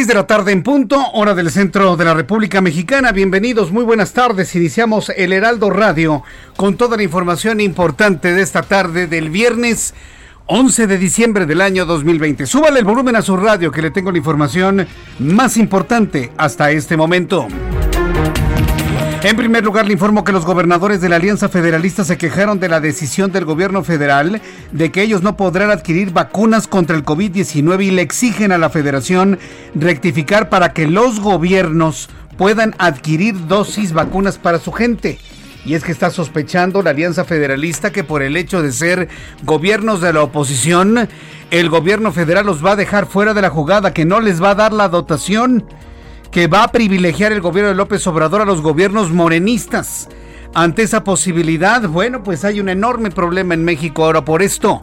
6 de la tarde en punto, hora del centro de la República Mexicana. Bienvenidos, muy buenas tardes. Iniciamos el Heraldo Radio con toda la información importante de esta tarde del viernes 11 de diciembre del año 2020. Súbale el volumen a su radio que le tengo la información más importante hasta este momento. En primer lugar, le informo que los gobernadores de la Alianza Federalista se quejaron de la decisión del gobierno federal de que ellos no podrán adquirir vacunas contra el COVID-19 y le exigen a la federación rectificar para que los gobiernos puedan adquirir dosis vacunas para su gente. Y es que está sospechando la Alianza Federalista que por el hecho de ser gobiernos de la oposición, el gobierno federal los va a dejar fuera de la jugada, que no les va a dar la dotación que va a privilegiar el gobierno de López Obrador a los gobiernos morenistas. Ante esa posibilidad, bueno, pues hay un enorme problema en México ahora por esto.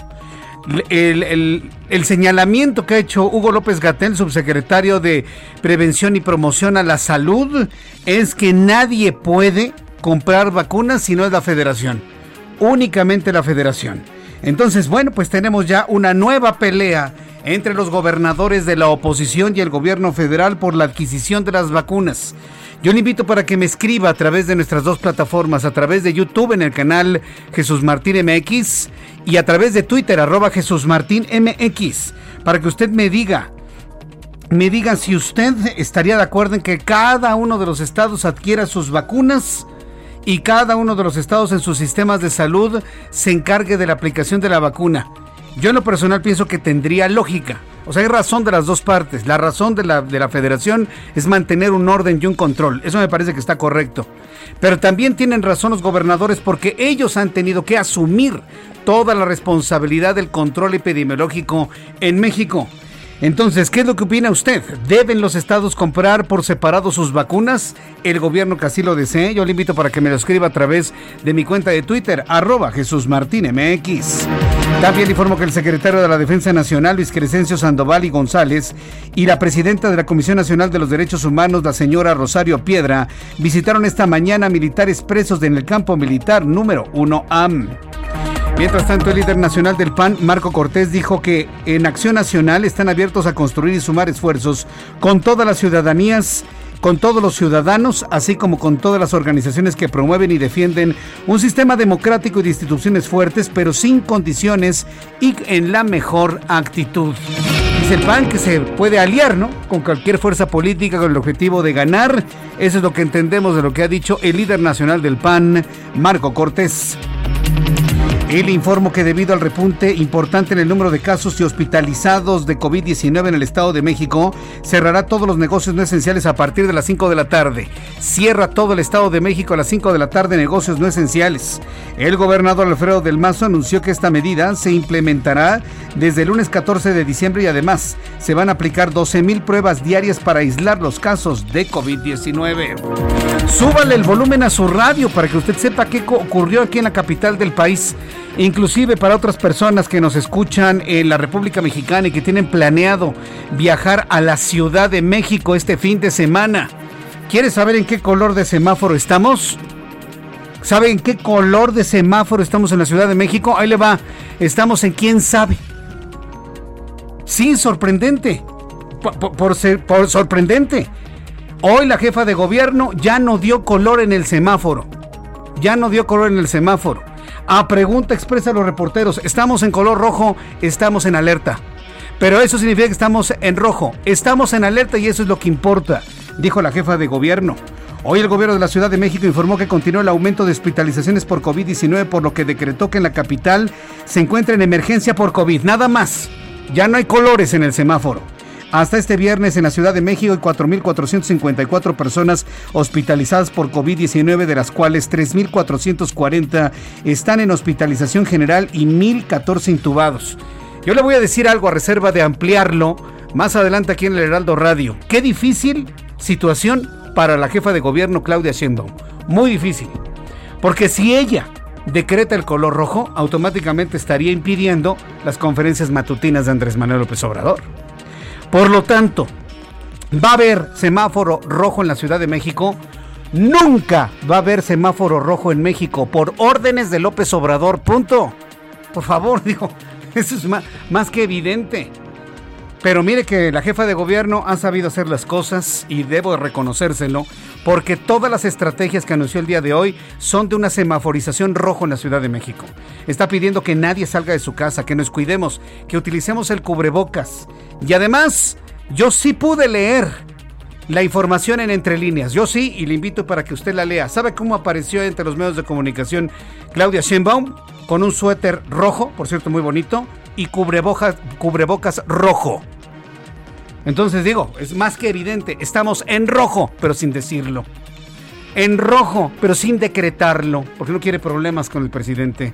El, señalamiento que ha hecho Hugo López Gatel, subsecretario de Prevención y Promoción a la Salud, es que nadie puede comprar vacunas si no es la federación. Únicamente la federación. Entonces, bueno, pues tenemos ya una nueva pelea entre los gobernadores de la oposición y el gobierno federal por la adquisición de las vacunas. Yo le invito para que me escriba a través de nuestras dos plataformas, a través de YouTube en el canal Jesús Martín MX y a través de Twitter arroba Jesús Martín MX, para que usted me diga, me diga si usted estaría de acuerdo en que cada uno de los estados adquiera sus vacunas y cada uno de los estados en sus sistemas de salud se encargue de la aplicación de la vacuna. Yo en lo personal pienso que tendría lógica. O sea, hay razón de las dos partes. La razón de la, de la federación es mantener un orden y un control. Eso me parece que está correcto. Pero también tienen razón los gobernadores porque ellos han tenido que asumir toda la responsabilidad del control epidemiológico en México. Entonces, ¿qué es lo que opina usted? ¿Deben los estados comprar por separado sus vacunas? El gobierno que así lo desee. Yo le invito para que me lo escriba a través de mi cuenta de Twitter, arroba Jesús Martín MX. También informo que el secretario de la Defensa Nacional, Luis Crescencio Sandoval y González, y la presidenta de la Comisión Nacional de los Derechos Humanos, la señora Rosario Piedra, visitaron esta mañana militares presos en el campo militar número 1 AM. Mientras tanto, el líder nacional del PAN, Marco Cortés, dijo que en Acción Nacional están abiertos a construir y sumar esfuerzos con todas las ciudadanías con todos los ciudadanos, así como con todas las organizaciones que promueven y defienden un sistema democrático y de instituciones fuertes, pero sin condiciones y en la mejor actitud. Dice el PAN que se puede aliar. Con cualquier fuerza política con el objetivo de ganar. Eso es lo que entendemos de lo que ha dicho el líder nacional del PAN, Marco Cortés. Y le informo que debido al repunte importante en el número de casos y hospitalizados de COVID-19 en el Estado de México, cerrará todos los negocios no esenciales a partir de las 5 de la tarde. Cierra todo el Estado de México a las 5 de la tarde negocios no esenciales. El gobernador Alfredo del Mazo anunció que esta medida se implementará desde el lunes 14 de diciembre y además se van a aplicar 12 mil pruebas diarias para aislar los casos de COVID-19. Súbale el volumen a su radio para que usted sepa qué ocurrió aquí en la capital del país inclusive para otras personas que nos escuchan en la República Mexicana y que tienen planeado viajar a la Ciudad de México este fin de semana. ¿Quieres saber en qué color de semáforo estamos? ¿Sabe en qué color de semáforo estamos en la Ciudad de México? Ahí le va. Estamos en quién sabe. Sí, sorprendente. Por, ser, por sorprendente. Hoy la jefa de gobierno ya no dio color en el semáforo. Ya no dio color en el semáforo. A pregunta expresa a los reporteros, estamos en color rojo, estamos en alerta. Pero eso significa que estamos en rojo, estamos en alerta y eso es lo que importa, dijo la jefa de gobierno. Hoy el gobierno de la Ciudad de México informó que continuó el aumento de hospitalizaciones por COVID-19, por lo que decretó que en la capital se encuentra en emergencia por COVID. Nada más. Ya no hay colores en el semáforo. Hasta este viernes en la Ciudad de México hay 4.454 personas hospitalizadas por COVID-19, de las cuales 3.440 están en hospitalización general y 1.014 intubados. Yo le voy a decir algo a reserva de ampliarlo más adelante aquí en el Heraldo Radio. Qué difícil situación para la jefa de gobierno Claudia Sheinbaum. Muy difícil. Porque si ella decreta el color rojo, automáticamente estaría impidiendo las conferencias matutinas de Andrés Manuel López Obrador. Por lo tanto, va a haber semáforo rojo en la Ciudad de México. Nunca va a haber semáforo rojo en México por órdenes de López Obrador. Punto. Por favor, digo, eso es más, más que evidente. Pero mire que la jefa de gobierno ha sabido hacer las cosas y debo reconocérselo, porque todas las estrategias que anunció el día de hoy son de una semaforización rojo en la Ciudad de México. Está pidiendo que nadie salga de su casa, que nos cuidemos, que utilicemos el cubrebocas. Y además, yo sí pude leer la información en entre líneas. Yo sí, y le invito para que usted la lea. ¿Sabe cómo apareció entre los medios de comunicación Claudia Sheinbaum? Con un suéter rojo, por cierto, muy bonito, y cubrebocas, cubrebocas rojo. Entonces digo, es más que evidente, estamos en rojo, pero sin decirlo. En rojo, pero sin decretarlo, porque no quiere problemas con el presidente.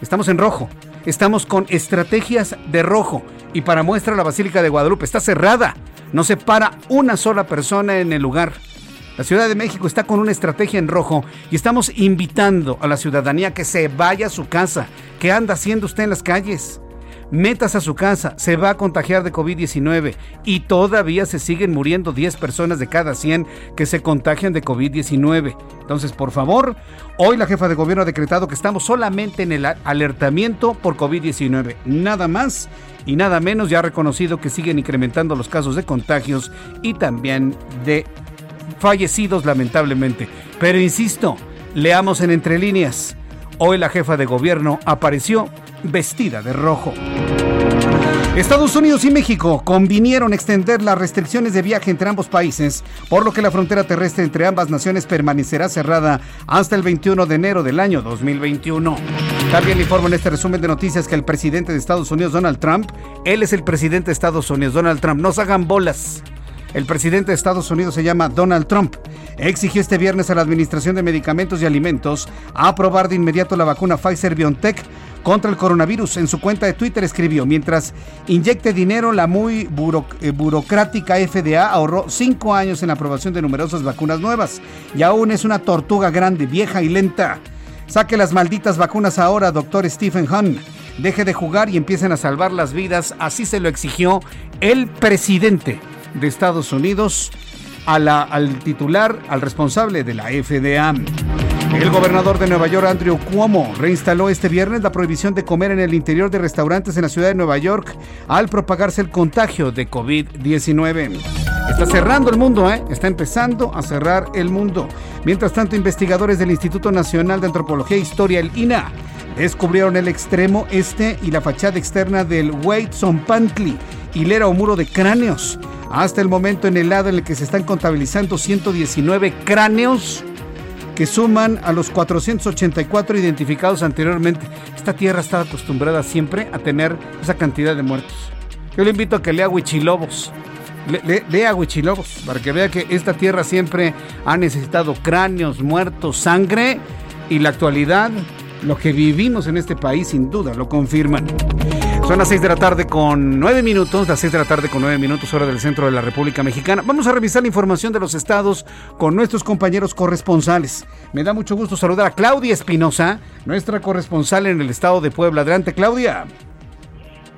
Estamos en rojo. Estamos con estrategias de rojo. Y para muestra la Basílica de Guadalupe está cerrada. No se para una sola persona en el lugar. La Ciudad de México está con una estrategia en rojo y estamos invitando a la ciudadanía que se vaya a su casa. ¿Qué anda haciendo usted en las calles? Metas a su casa, se va a contagiar de COVID-19 y todavía se siguen muriendo 10 personas de cada 100 que se contagian de COVID-19. Entonces, por favor, hoy la jefa de gobierno ha decretado que estamos solamente en el alertamiento por COVID-19, nada más y nada menos, ya ha reconocido que siguen incrementando los casos de contagios y también de fallecidos lamentablemente. Pero insisto, leamos en entre líneas. Hoy la jefa de gobierno apareció vestida de rojo. Estados Unidos y México convinieron extender las restricciones de viaje entre ambos países, por lo que la frontera terrestre entre ambas naciones permanecerá cerrada hasta el 21 de enero del año 2021. También informo en este resumen de noticias que el presidente de Estados Unidos, Donald Trump, él es el presidente de Estados Unidos, Donald Trump, no se hagan bolas. El presidente de Estados Unidos se llama Donald Trump. Exigió este viernes a la Administración de Medicamentos y Alimentos aprobar de inmediato la vacuna Pfizer BioNTech contra el coronavirus. En su cuenta de Twitter escribió, mientras inyecte dinero, la muy eh, burocrática FDA ahorró cinco años en la aprobación de numerosas vacunas nuevas y aún es una tortuga grande, vieja y lenta. Saque las malditas vacunas ahora, doctor Stephen Hahn. Deje de jugar y empiecen a salvar las vidas. Así se lo exigió el presidente de Estados Unidos al titular, al responsable de la FDA. El gobernador de Nueva York, Andrew Cuomo, reinstaló este viernes la prohibición de comer en el interior de restaurantes en la ciudad de Nueva York al propagarse el contagio de COVID-19. Está cerrando el mundo, ¿eh? Está empezando a cerrar el mundo. Mientras tanto, investigadores del Instituto Nacional de Antropología e Historia, el INA, descubrieron el extremo este y la fachada externa del Pantli, hilera o muro de cráneos. Hasta el momento en el lado en el que se están contabilizando 119 cráneos que suman a los 484 identificados anteriormente. Esta tierra estaba acostumbrada siempre a tener esa cantidad de muertos. Yo le invito a que lea Huichilobos. Le, lea Huichilobos para que vea que esta tierra siempre ha necesitado cráneos, muertos, sangre y la actualidad, lo que vivimos en este país sin duda lo confirman. Son las 6 de la tarde con 9 minutos, las 6 de la tarde con 9 minutos, hora del centro de la República Mexicana. Vamos a revisar la información de los estados con nuestros compañeros corresponsales. Me da mucho gusto saludar a Claudia Espinosa, nuestra corresponsal en el estado de Puebla. Adelante, Claudia.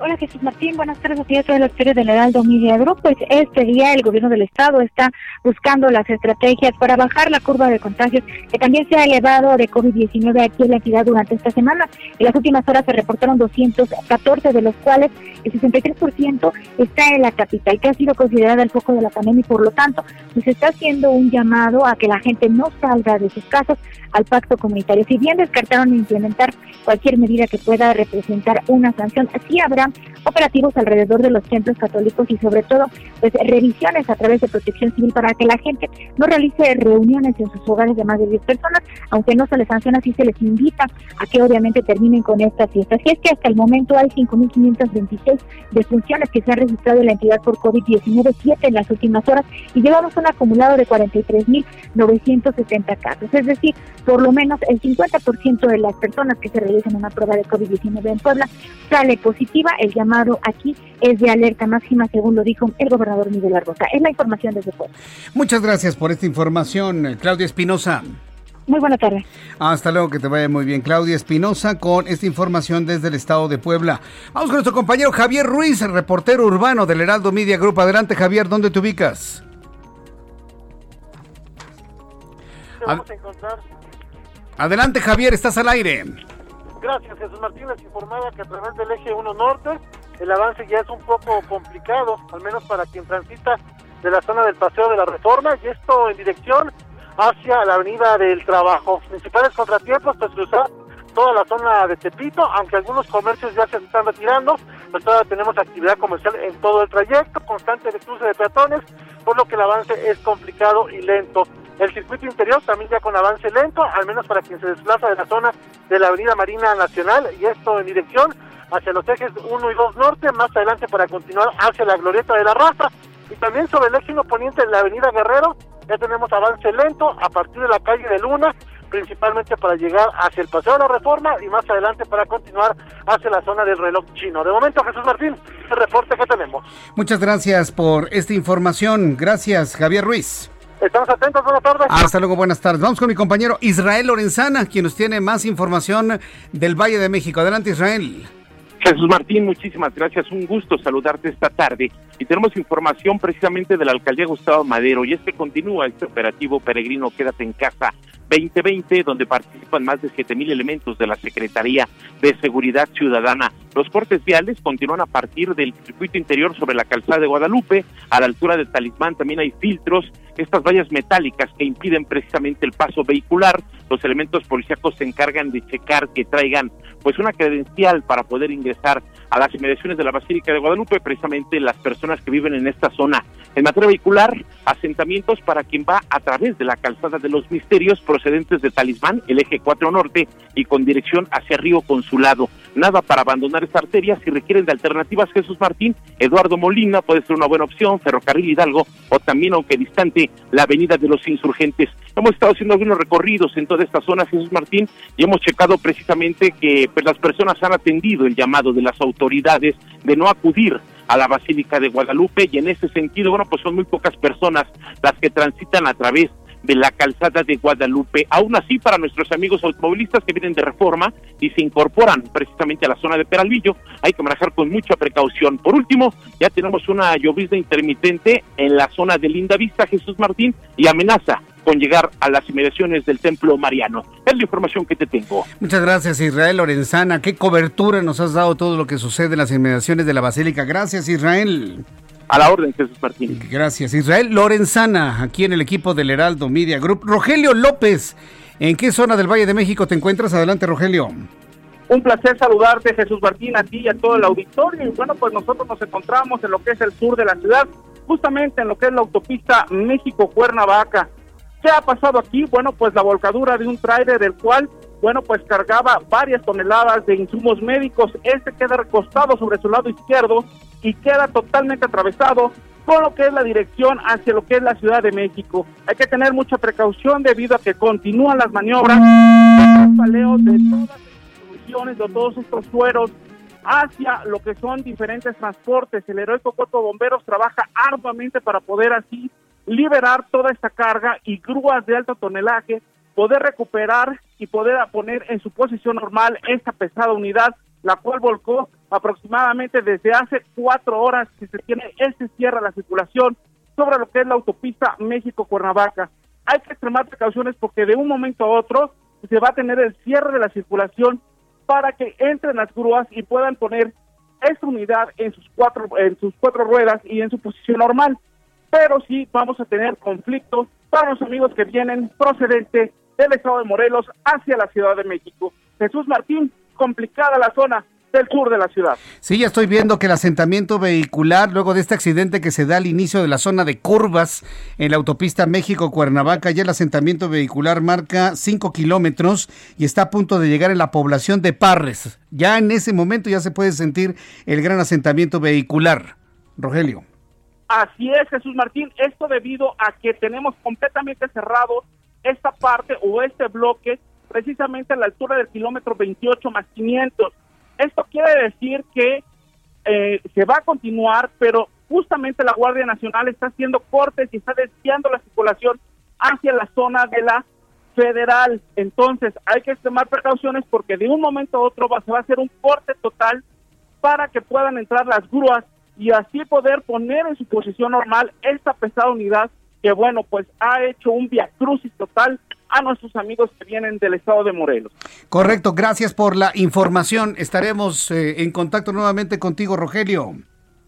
Hola Jesús Martín, buenas tardes a ti a toda la historia del Heraldo Media Group. Pues este día el gobierno del estado está buscando las estrategias para bajar la curva de contagios que también se ha elevado de COVID-19 aquí en la entidad durante esta semana. En las últimas horas se reportaron 214, de los cuales el 63% está en la capital, que ha sido considerada el foco de la pandemia y por lo tanto pues está haciendo un llamado a que la gente no salga de sus casas al pacto comunitario. Si bien descartaron implementar cualquier medida que pueda representar una sanción, sí habrá operativos alrededor de los templos católicos y sobre todo pues revisiones a través de protección civil para que la gente no realice reuniones en sus hogares de más de 10 personas, aunque no se les sanciona, sí se les invita a que obviamente terminen con estas fiestas. Y es que hasta el momento hay 5.526 defunciones que se han registrado en la entidad por COVID-19, 7 en las últimas horas, y llevamos un acumulado de 43.970 casos. Es decir, por lo menos el 50% de las personas que se realizan una prueba de COVID-19 en Puebla sale positiva. El llamado aquí es de alerta máxima, según lo dijo el gobernador Miguel Arbosa. Es la información desde Puebla. Muchas gracias por esta información, Claudia Espinosa. Muy buena tarde. Hasta luego, que te vaya muy bien. Claudia Espinosa con esta información desde el estado de Puebla. Vamos con nuestro compañero Javier Ruiz, el reportero urbano del Heraldo Media Group. Adelante, Javier, ¿dónde te ubicas? Vamos a encontrar Adelante, Javier, estás al aire. Gracias, Jesús Martínez informaba que a través del eje 1 norte el avance ya es un poco complicado, al menos para quien transita de la zona del Paseo de la Reforma, y esto en dirección hacia la Avenida del Trabajo. Principales contratiempos, pues cruzar toda la zona de Tepito, aunque algunos comercios ya se están retirando, pues todavía tenemos actividad comercial en todo el trayecto, constante de cruce de peatones, por lo que el avance es complicado y lento. El circuito interior también ya con avance lento, al menos para quien se desplaza de la zona de la Avenida Marina Nacional, y esto en dirección hacia los ejes 1 y 2 norte, más adelante para continuar hacia la Glorieta de la Raza, y también sobre el eje 1 poniente en la Avenida Guerrero, ya tenemos avance lento a partir de la calle de Luna, principalmente para llegar hacia el Paseo de la Reforma y más adelante para continuar hacia la zona del reloj chino. De momento, Jesús Martín, el reporte que tenemos. Muchas gracias por esta información. Gracias, Javier Ruiz. Estamos atentos, buenas tardes. Hasta luego, buenas tardes. Vamos con mi compañero Israel Lorenzana, quien nos tiene más información del Valle de México. Adelante, Israel. Jesús Martín, muchísimas gracias. Un gusto saludarte esta tarde. Y tenemos información precisamente de la alcaldía Gustavo Madero. Y es que continúa este operativo peregrino Quédate en casa 2020, donde participan más de 7 mil elementos de la Secretaría de Seguridad Ciudadana. Los cortes viales continúan a partir del circuito interior sobre la calzada de Guadalupe. A la altura del talismán también hay filtros, estas vallas metálicas que impiden precisamente el paso vehicular. Los elementos policíacos se encargan de checar que traigan pues una credencial para poder ingresar a las inmediaciones de la Basílica de Guadalupe, precisamente las personas que viven en esta zona. En materia vehicular, asentamientos para quien va a través de la calzada de los misterios procedentes de Talismán, el eje 4 norte y con dirección hacia Río Consulado. Nada para abandonar esta arteria. Si requieren de alternativas, Jesús Martín, Eduardo Molina puede ser una buena opción, Ferrocarril Hidalgo o también, aunque distante, la Avenida de los Insurgentes. Hemos estado haciendo algunos recorridos en toda esta zona, Jesús Martín, y hemos checado precisamente que pues, las personas han atendido el llamado de las autoridades de no acudir a la Basílica de Guadalupe y en ese sentido, bueno, pues son muy pocas personas las que transitan a través de la calzada de Guadalupe. Aún así, para nuestros amigos automovilistas que vienen de reforma y se incorporan precisamente a la zona de Peralvillo, hay que manejar con mucha precaución. Por último, ya tenemos una llovizna intermitente en la zona de Linda Vista, Jesús Martín, y amenaza con llegar a las inmediaciones del Templo Mariano. Es la información que te tengo. Muchas gracias, Israel Lorenzana. Qué cobertura nos has dado todo lo que sucede en las inmediaciones de la Basílica. Gracias, Israel. A la orden, Jesús Martín. Gracias, Israel Lorenzana, aquí en el equipo del Heraldo Media Group. Rogelio López, ¿en qué zona del Valle de México te encuentras? Adelante, Rogelio. Un placer saludarte, Jesús Martín, a ti y a todo el auditorio. Y bueno, pues nosotros nos encontramos en lo que es el sur de la ciudad, justamente en lo que es la autopista México-Cuernavaca. ¿Qué ha pasado aquí? Bueno, pues la volcadura de un trailer del cual, bueno, pues cargaba varias toneladas de insumos médicos. Este queda recostado sobre su lado izquierdo y queda totalmente atravesado con lo que es la dirección hacia lo que es la Ciudad de México. Hay que tener mucha precaución debido a que continúan las maniobras de paleo de todas las instituciones, de todos estos sueros hacia lo que son diferentes transportes. El heroico cuerpo de bomberos trabaja arduamente para poder así liberar toda esta carga y grúas de alto tonelaje, poder recuperar y poder poner en su posición normal esta pesada unidad, la cual volcó aproximadamente desde hace cuatro horas que se tiene, este cierra la circulación sobre lo que es la autopista México-Cuernavaca. Hay que extremar precauciones porque de un momento a otro se va a tener el cierre de la circulación para que entren las grúas y puedan poner esta unidad en sus cuatro en sus cuatro ruedas y en su posición normal. Pero sí vamos a tener conflictos para los amigos que vienen procedente del estado de Morelos hacia la Ciudad de México. Jesús Martín, complicada la zona del sur de la ciudad. Sí, ya estoy viendo que el asentamiento vehicular, luego de este accidente que se da al inicio de la zona de curvas en la autopista México-Cuernavaca, ya el asentamiento vehicular marca 5 kilómetros y está a punto de llegar en la población de Parres. Ya en ese momento ya se puede sentir el gran asentamiento vehicular. Rogelio. Así es, Jesús Martín. Esto debido a que tenemos completamente cerrado esta parte o este bloque precisamente a la altura del kilómetro 28 más 500 esto quiere decir que eh, se va a continuar, pero justamente la Guardia Nacional está haciendo cortes y está desviando la circulación hacia la zona de la federal. Entonces hay que tomar precauciones porque de un momento a otro va, se va a hacer un corte total para que puedan entrar las grúas y así poder poner en su posición normal esta pesada unidad que bueno pues ha hecho un viacrucis total a nuestros amigos que vienen del estado de Morelos. Correcto, gracias por la información. Estaremos eh, en contacto nuevamente contigo, Rogelio.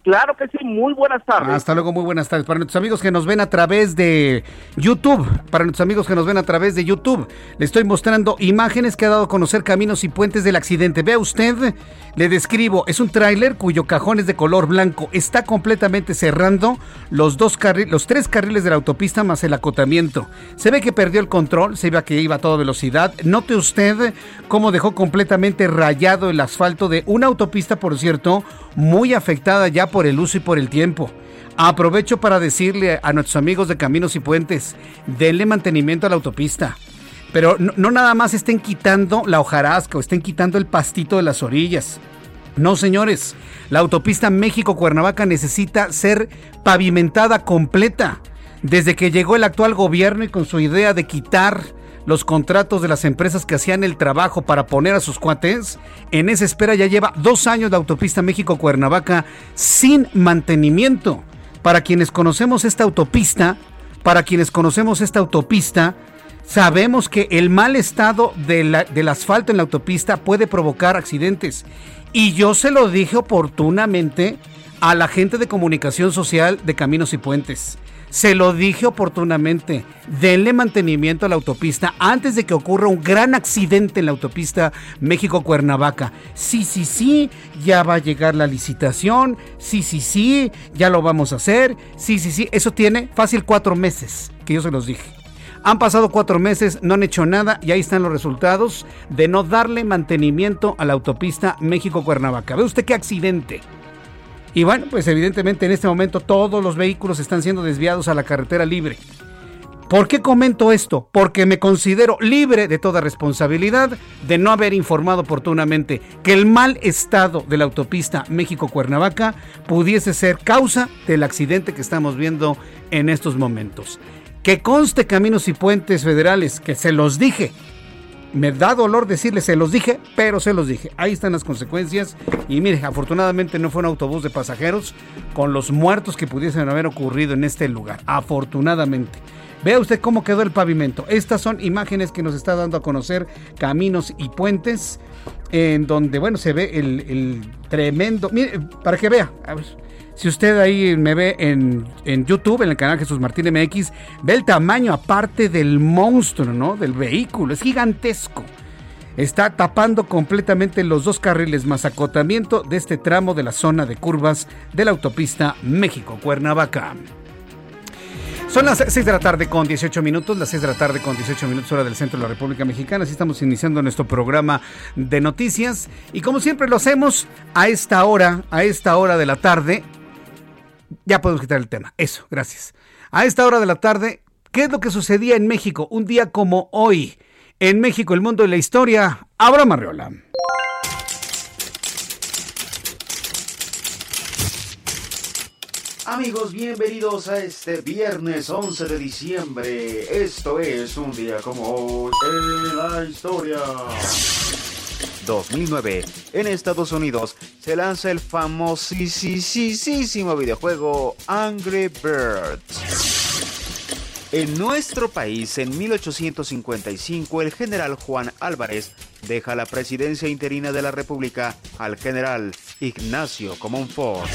Claro que sí, muy buenas tardes. Hasta luego, muy buenas tardes. Para nuestros amigos que nos ven a través de YouTube, para nuestros amigos que nos ven a través de YouTube, le estoy mostrando imágenes que ha dado a conocer caminos y puentes del accidente. Vea usted, le describo, es un tráiler cuyo cajón es de color blanco. Está completamente cerrando los dos los tres carriles de la autopista más el acotamiento. Se ve que perdió el control, se ve que iba a toda velocidad. Note usted cómo dejó completamente rayado el asfalto de una autopista, por cierto, muy afectada ya por el uso y por el tiempo. Aprovecho para decirle a nuestros amigos de Caminos y Puentes, denle mantenimiento a la autopista. Pero no, nada más estén quitando la hojarasca o estén quitando el pastito de las orillas. No, señores, la autopista México-Cuernavaca necesita ser pavimentada completa. Desde que llegó el actual gobierno y con su idea de quitar los contratos de las empresas que hacían el trabajo para poner a sus cuates. En esa espera ya lleva dos años la autopista México-Cuernavaca sin mantenimiento. Para quienes conocemos esta autopista, para quienes conocemos esta autopista, sabemos que el mal estado del asfalto en la autopista puede provocar accidentes. Y yo se lo dije oportunamente a la gente de comunicación social de Caminos y Puentes. Se lo dije oportunamente. Denle mantenimiento a la autopista antes de que ocurra un gran accidente en la autopista México-Cuernavaca. Sí, sí, sí, ya va a llegar la licitación. Sí, sí, sí, ya lo vamos a hacer. Sí, sí, sí, eso tiene fácil cuatro meses que yo se los dije. Han pasado cuatro meses, no han hecho nada y ahí están los resultados de no darle mantenimiento a la autopista México-Cuernavaca. ¿Ve usted qué accidente? Y bueno, pues evidentemente en este momento todos los vehículos están siendo desviados a la carretera libre. ¿Por qué comento esto? Porque me considero libre de toda responsabilidad de no haber informado oportunamente que el mal estado de la autopista México-Cuernavaca pudiese ser causa del accidente que estamos viendo en estos momentos. Que conste caminos y puentes federales, que se los dije, me da dolor decirles, se los dije, pero se los dije. Ahí están las consecuencias. Y mire, afortunadamente no fue un autobús de pasajeros con los muertos que pudiesen haber ocurrido en este lugar. Afortunadamente. Vea usted cómo quedó el pavimento. Estas son imágenes que nos está dando a conocer Caminos y Puentes, en donde, bueno, se ve el, tremendo. Mire, para que vea. Si usted ahí me ve en, YouTube, en el canal Jesús Martín MX, ve el tamaño aparte del monstruo, ¿no? Del vehículo. Es gigantesco. Está tapando completamente los dos carriles más acotamiento de este tramo de la zona de curvas de la autopista México-Cuernavaca. Son las 6 de la tarde con 18 minutos, las 6 de la tarde con 18 minutos hora del centro de la República Mexicana. Así estamos iniciando nuestro programa de noticias y como siempre lo hacemos a esta hora, a esta hora de la tarde, ya podemos quitar el tema. Eso, gracias. A esta hora de la tarde, ¿qué es lo que sucedía en México un día como hoy? En México, el mundo de la historia, Abraham Arreola. Amigos, bienvenidos a este viernes 11 de diciembre. Esto es un día como hoy en la historia. 2009. En Estados Unidos se lanza el famosísimo videojuego Angry Birds. En nuestro país, en 1855, el general Juan Álvarez deja la presidencia interina de la República al general Ignacio Comonfort.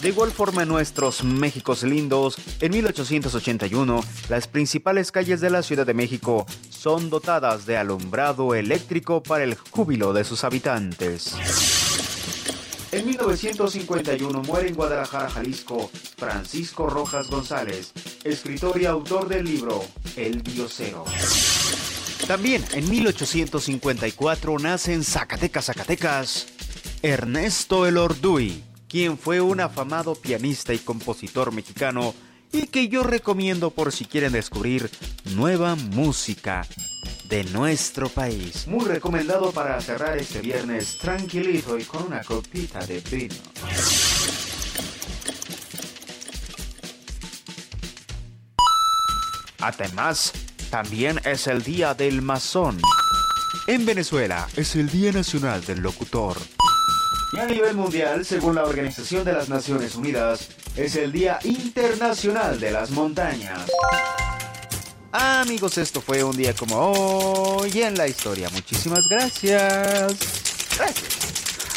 De igual forma en nuestros Méxicos lindos, en 1881, las principales calles de la Ciudad de México son dotadas de alumbrado eléctrico para el júbilo de sus habitantes. En 1951 muere en Guadalajara, Jalisco, Francisco Rojas González, escritor y autor del libro El Biocero. También en 1854 nace en Zacatecas, Zacatecas, Ernesto Elorduy, quien fue un afamado pianista y compositor mexicano y que yo recomiendo por si quieren descubrir nueva música de nuestro país. Muy recomendado para cerrar este viernes tranquilito y con una copita de vino. Además, también es el Día del Masón. En Venezuela es el Día Nacional del Locutor. A nivel mundial, según la Organización de las Naciones Unidas, es el Día Internacional de las Montañas. Amigos, esto fue un día como hoy en la historia. Muchísimas gracias. Gracias.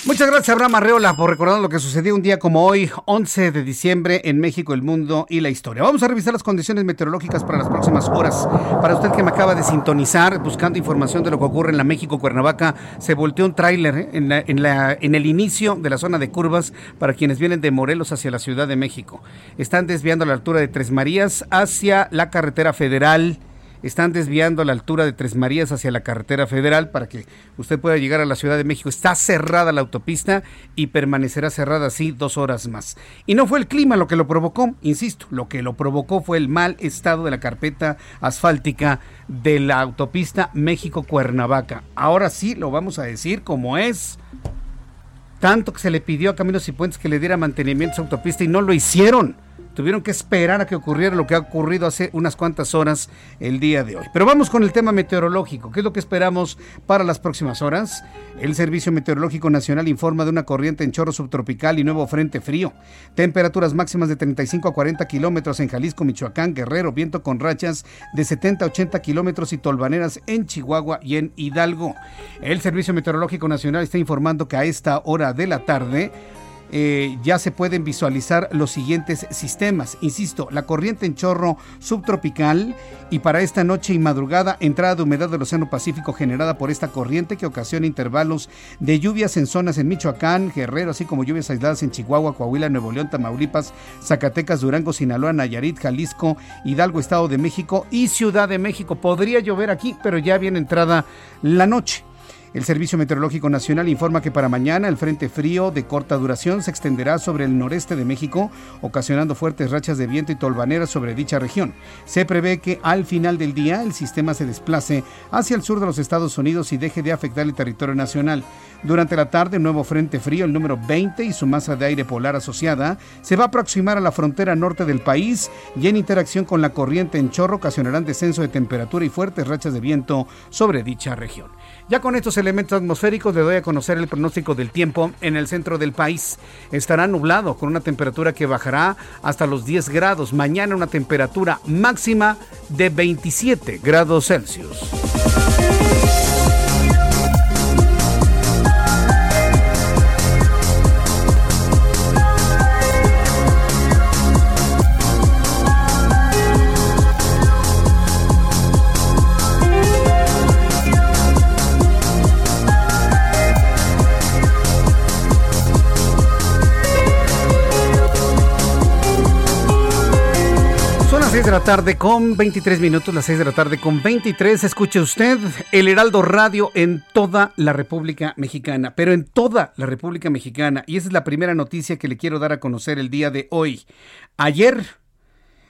Muchas gracias, Abraham Arreola, por recordar lo que sucedió un día como hoy, 11 de diciembre, en México, el mundo y la historia. Vamos a revisar las condiciones meteorológicas para las próximas horas. Para usted que me acaba de sintonizar, buscando información de lo que ocurre en la México-Cuernavaca, se volteó un tráiler ¿eh? en, en, en el inicio de la zona de curvas para quienes vienen de Morelos hacia la Ciudad de México. Están desviando a la altura de Tres Marías hacia la carretera federal están desviando la altura de Tres Marías hacia la carretera federal para que usted pueda llegar a la Ciudad de México. Está cerrada la autopista y permanecerá cerrada así dos horas más. Y no fue el clima lo que lo provocó, insisto, lo que lo provocó fue el mal estado de la carpeta asfáltica de la autopista México-Cuernavaca. Ahora sí lo vamos a decir como es. Tanto que se le pidió a Caminos y Puentes que le diera mantenimiento a esa autopista y no lo hicieron tuvieron que esperar a que ocurriera lo que ha ocurrido hace unas cuantas horas el día de hoy. Pero vamos con el tema meteorológico. ¿Qué es lo que esperamos para las próximas horas? El Servicio Meteorológico Nacional informa de una corriente en chorro subtropical y nuevo frente frío. Temperaturas máximas de 35 a 40 kilómetros en Jalisco, Michoacán, Guerrero, viento con rachas de 70 a 80 kilómetros y tolvaneras en Chihuahua y en Hidalgo. El Servicio Meteorológico Nacional está informando que a esta hora de la tarde eh, ya se pueden visualizar los siguientes sistemas. Insisto, la corriente en chorro subtropical y para esta noche y madrugada entrada de humedad del Océano Pacífico generada por esta corriente que ocasiona intervalos de lluvias en zonas en Michoacán, Guerrero, así como lluvias aisladas en Chihuahua, Coahuila, Nuevo León, Tamaulipas, Zacatecas, Durango, Sinaloa, Nayarit, Jalisco, Hidalgo, Estado de México y Ciudad de México. Podría llover aquí, pero ya viene entrada la noche. El Servicio Meteorológico Nacional informa que para mañana el frente frío de corta duración se extenderá sobre el noreste de México, ocasionando fuertes rachas de viento y tolvaneras sobre dicha región. Se prevé que al final del día el sistema se desplace hacia el sur de los Estados Unidos y deje de afectar el territorio nacional. Durante la tarde, un nuevo frente frío, el número 20 y su masa de aire polar asociada, se va a aproximar a la frontera norte del país y en interacción con la corriente en chorro ocasionarán descenso de temperatura y fuertes rachas de viento sobre dicha región. Ya con estos elementos atmosféricos le doy a conocer el pronóstico del tiempo en el centro del país. Estará nublado con una temperatura que bajará hasta los 10 grados. Mañana una temperatura máxima de 27 grados Celsius. De la tarde con 23 minutos, las 6 de la tarde con 23. Escuche usted el Heraldo Radio en toda la República Mexicana, pero en toda la República Mexicana. Y esa es la primera noticia que le quiero dar a conocer el día de hoy. Ayer,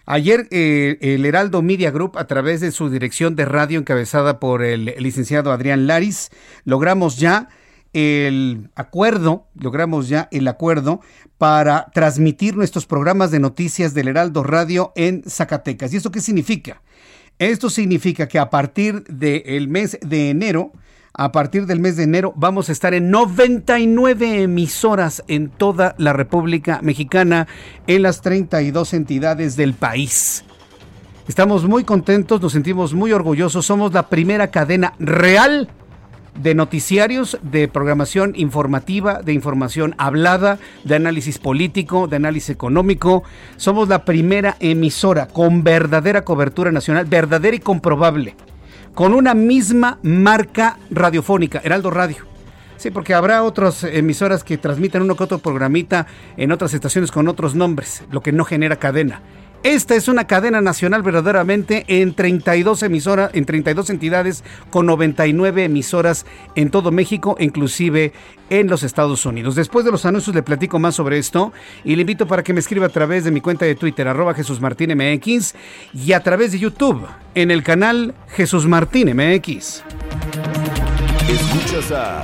ayer eh, el Heraldo Media Group, a través de su dirección de radio encabezada por el licenciado Adrián Laris, logramos ya el acuerdo, logramos ya el acuerdo para transmitir nuestros programas de noticias del Heraldo Radio en Zacatecas. ¿Y esto qué significa? Esto significa que a partir del mes de enero a partir del mes de enero vamos a estar en 99 emisoras en toda la República Mexicana, en las 32 entidades del país. Estamos muy contentos, nos sentimos muy orgullosos, somos la primera cadena real de noticiarios, de programación informativa, de información hablada, de análisis político, de análisis económico. Somos la primera emisora con verdadera cobertura nacional, verdadera y comprobable con una misma marca radiofónica, Heraldo Radio. Sí, porque habrá otras emisoras que transmiten uno que otro programita en otras estaciones con otros nombres, lo que no genera cadena. Esta es una cadena nacional verdaderamente en 32 emisoras, en 32 entidades con 99 emisoras en todo México, inclusive en los Estados Unidos. Después de los anuncios le platico más sobre esto y le invito para que me escriba a través de mi cuenta de Twitter, arroba Jesús y a través de YouTube en el canal Jesús Martín MX. Escuchas a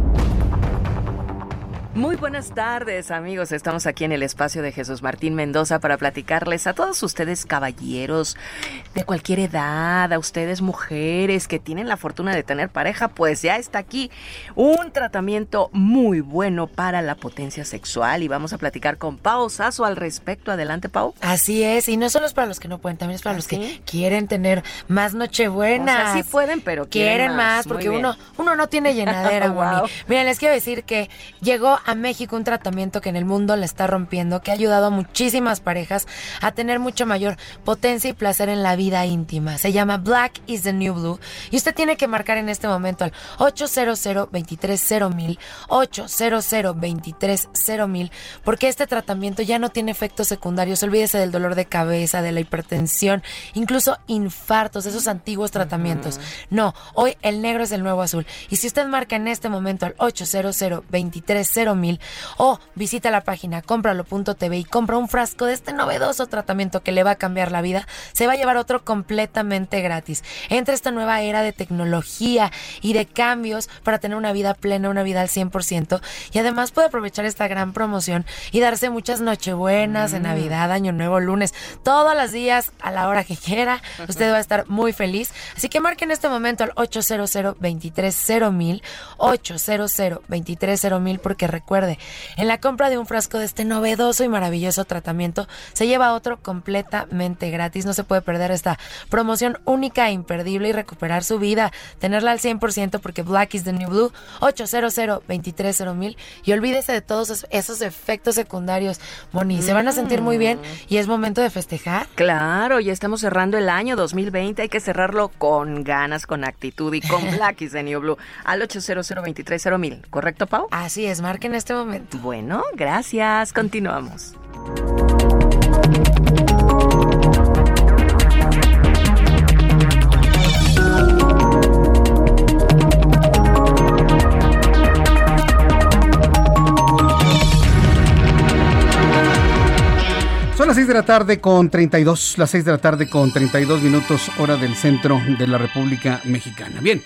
Muy buenas tardes amigos, estamos aquí en el espacio de Jesús Martín Mendoza para platicarles a todos ustedes caballeros de cualquier edad, a ustedes mujeres que tienen la fortuna de tener pareja, pues ya está aquí un tratamiento muy bueno para la potencia sexual y vamos a platicar con Pau Sasso al respecto. Adelante Pau. Así es, y no solo es para los que no pueden, también es para los que quieren tener más nochebuenas. O sí pueden, pero quieren, quieren más, porque uno, uno no tiene llenadera, wow. Miren, les quiero decir que llegó a México un tratamiento que en el mundo le está rompiendo, que ha ayudado a muchísimas parejas a tener mucho mayor potencia y placer en la vida íntima. Se llama Black is the New Blue y usted tiene que marcar en este momento al 800 230 800 230 porque este tratamiento ya no tiene efectos secundarios. Olvídese del dolor de cabeza, de la hipertensión, incluso infartos, esos antiguos tratamientos. No, hoy el negro es el nuevo azul. Y si usted marca en este momento al 800 230 o visita la página cómpralo.tv y compra un frasco de este novedoso tratamiento que le va a cambiar la vida, se va a llevar otro completamente gratis. Entra esta nueva era de tecnología y de cambios para tener una vida plena, una vida al 100% y además puede aprovechar esta gran promoción y darse muchas nochebuenas en mm. Navidad, Año Nuevo, lunes, todos los días a la hora que quiera. Usted va a estar muy feliz. Así que marque en este momento al 800 230 800 230 porque Recuerde, en la compra de un frasco de este novedoso y maravilloso tratamiento se lleva otro completamente gratis. No se puede perder esta promoción única e imperdible y recuperar su vida, tenerla al 100% porque Black is the New Blue 800 230 y olvídese de todos esos efectos secundarios. Moni, se van a sentir muy bien y es momento de festejar. Claro, ya estamos cerrando el año 2020, hay que cerrarlo con ganas, con actitud y con Black is the New Blue al 800 230 ¿correcto, Pau? Así es, marquen este momento. Bueno, gracias. Continuamos. Son las 6 de la tarde con 32, las 6 de la tarde con 32 minutos hora del centro de la República Mexicana. Bien,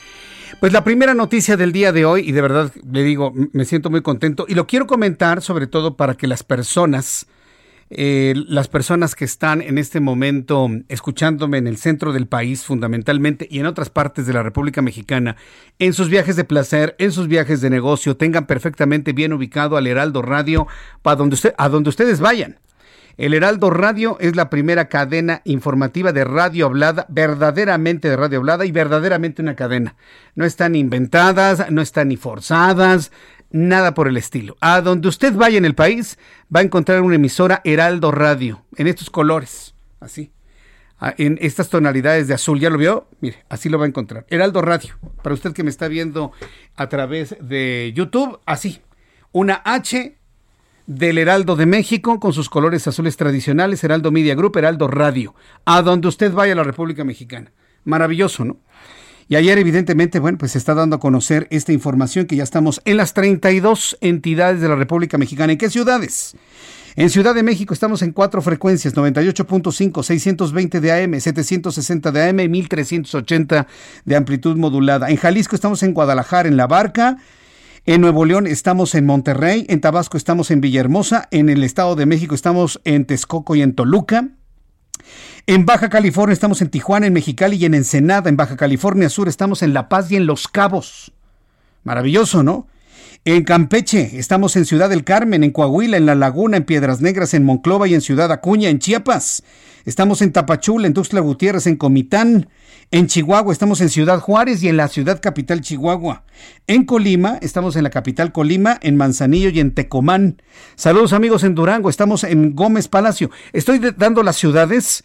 pues la primera noticia del día de hoy, y de verdad le digo, me siento muy contento, y lo quiero comentar sobre todo para que las personas, eh, las personas que están en este momento escuchándome en el centro del país fundamentalmente y en otras partes de la República Mexicana, en sus viajes de placer, en sus viajes de negocio, tengan perfectamente bien ubicado al Heraldo Radio para donde usted, a donde ustedes vayan. El Heraldo Radio es la primera cadena informativa de radio hablada, verdaderamente de radio hablada y verdaderamente una cadena. No están inventadas, no están ni forzadas, nada por el estilo. A donde usted vaya en el país va a encontrar una emisora Heraldo Radio, en estos colores, así. Ah, en estas tonalidades de azul, ¿ya lo vio? Mire, así lo va a encontrar. Heraldo Radio, para usted que me está viendo a través de YouTube, así. Una H del Heraldo de México con sus colores azules tradicionales, Heraldo Media Group, Heraldo Radio, a donde usted vaya a la República Mexicana. Maravilloso, ¿no? Y ayer, evidentemente, bueno, pues se está dando a conocer esta información que ya estamos en las 32 entidades de la República Mexicana. ¿En qué ciudades? En Ciudad de México estamos en cuatro frecuencias, 98.5, 620 de AM, 760 de AM y 1380 de amplitud modulada. En Jalisco estamos en Guadalajara, en La Barca. En Nuevo León estamos en Monterrey, en Tabasco estamos en Villahermosa, en el Estado de México estamos en Texcoco y en Toluca. En Baja California estamos en Tijuana, en Mexicali y en Ensenada. En Baja California Sur estamos en La Paz y en Los Cabos. Maravilloso, ¿no? En Campeche estamos en Ciudad del Carmen, en Coahuila, en La Laguna, en Piedras Negras, en Monclova y en Ciudad Acuña, en Chiapas. Estamos en Tapachula, en Tuxtla Gutiérrez, en Comitán. En Chihuahua estamos en Ciudad Juárez y en la ciudad capital Chihuahua. En Colima estamos en la capital Colima, en Manzanillo y en Tecomán. Saludos amigos en Durango, estamos en Gómez Palacio. Estoy dando las ciudades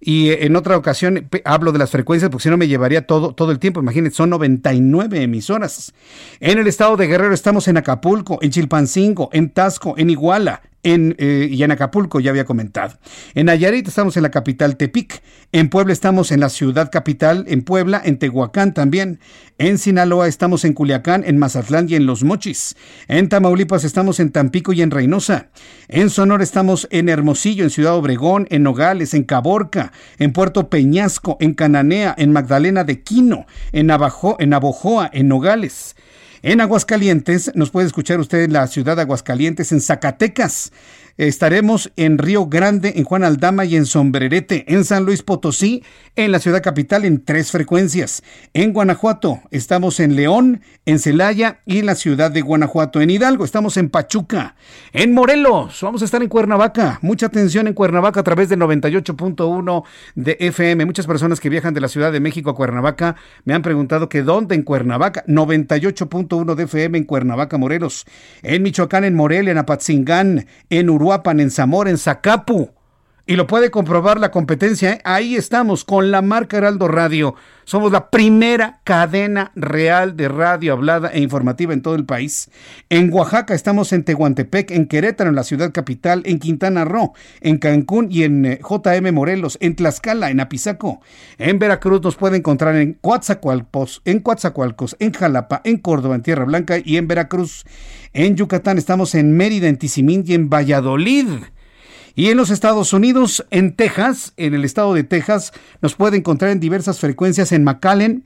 y en otra ocasión hablo de las frecuencias porque si no me llevaría todo, todo el tiempo. Imagínense, son 99 emisoras. En el estado de Guerrero estamos en Acapulco, en Chilpancingo, en Tasco, en Iguala, en, eh, y en Acapulco ya había comentado. En Nayarit estamos en la capital Tepic. En Puebla estamos en la ciudad capital, en Puebla, en Tehuacán también. En Sinaloa estamos en Culiacán, en Mazatlán y en Los Mochis. En Tamaulipas estamos en Tampico y en Reynosa. En Sonora estamos en Hermosillo, en Ciudad Obregón, en Nogales, en Caborca, en Puerto Peñasco, en Cananea, en Magdalena de Quino, en, Navajo, en Navojoa, en Nogales. En Aguascalientes, nos puede escuchar usted en la ciudad de Aguascalientes, en Zacatecas, Estaremos en Río Grande, en Juan Aldama y en Sombrerete, en San Luis Potosí, en la ciudad capital en tres frecuencias. En Guanajuato estamos en León, en Celaya y en la ciudad de Guanajuato. En Hidalgo estamos en Pachuca. En Morelos vamos a estar en Cuernavaca. Mucha atención en Cuernavaca a través del 98.1 de FM. Muchas personas que viajan de la Ciudad de México a Cuernavaca me han preguntado que dónde en Cuernavaca. 98.1 de FM en Cuernavaca, Morelos. En Michoacán, en Morelia, en Apatzingán, en Uruguay en Zamora, en Zacapu. Y lo puede comprobar la competencia. ¿eh? Ahí estamos con la marca Heraldo Radio. Somos la primera cadena real de radio hablada e informativa en todo el país. En Oaxaca estamos en Tehuantepec, en Querétaro, en la ciudad capital, en Quintana Roo, en Cancún y en eh, JM Morelos, en Tlaxcala, en Apizaco. En Veracruz nos puede encontrar en Coatzacoalcos, en Coatzacoalcos, en Jalapa, en Córdoba, en Tierra Blanca y en Veracruz. En Yucatán estamos en Mérida, en Tizimín y en Valladolid. Y en los Estados Unidos, en Texas, en el estado de Texas, nos puede encontrar en diversas frecuencias en McAllen,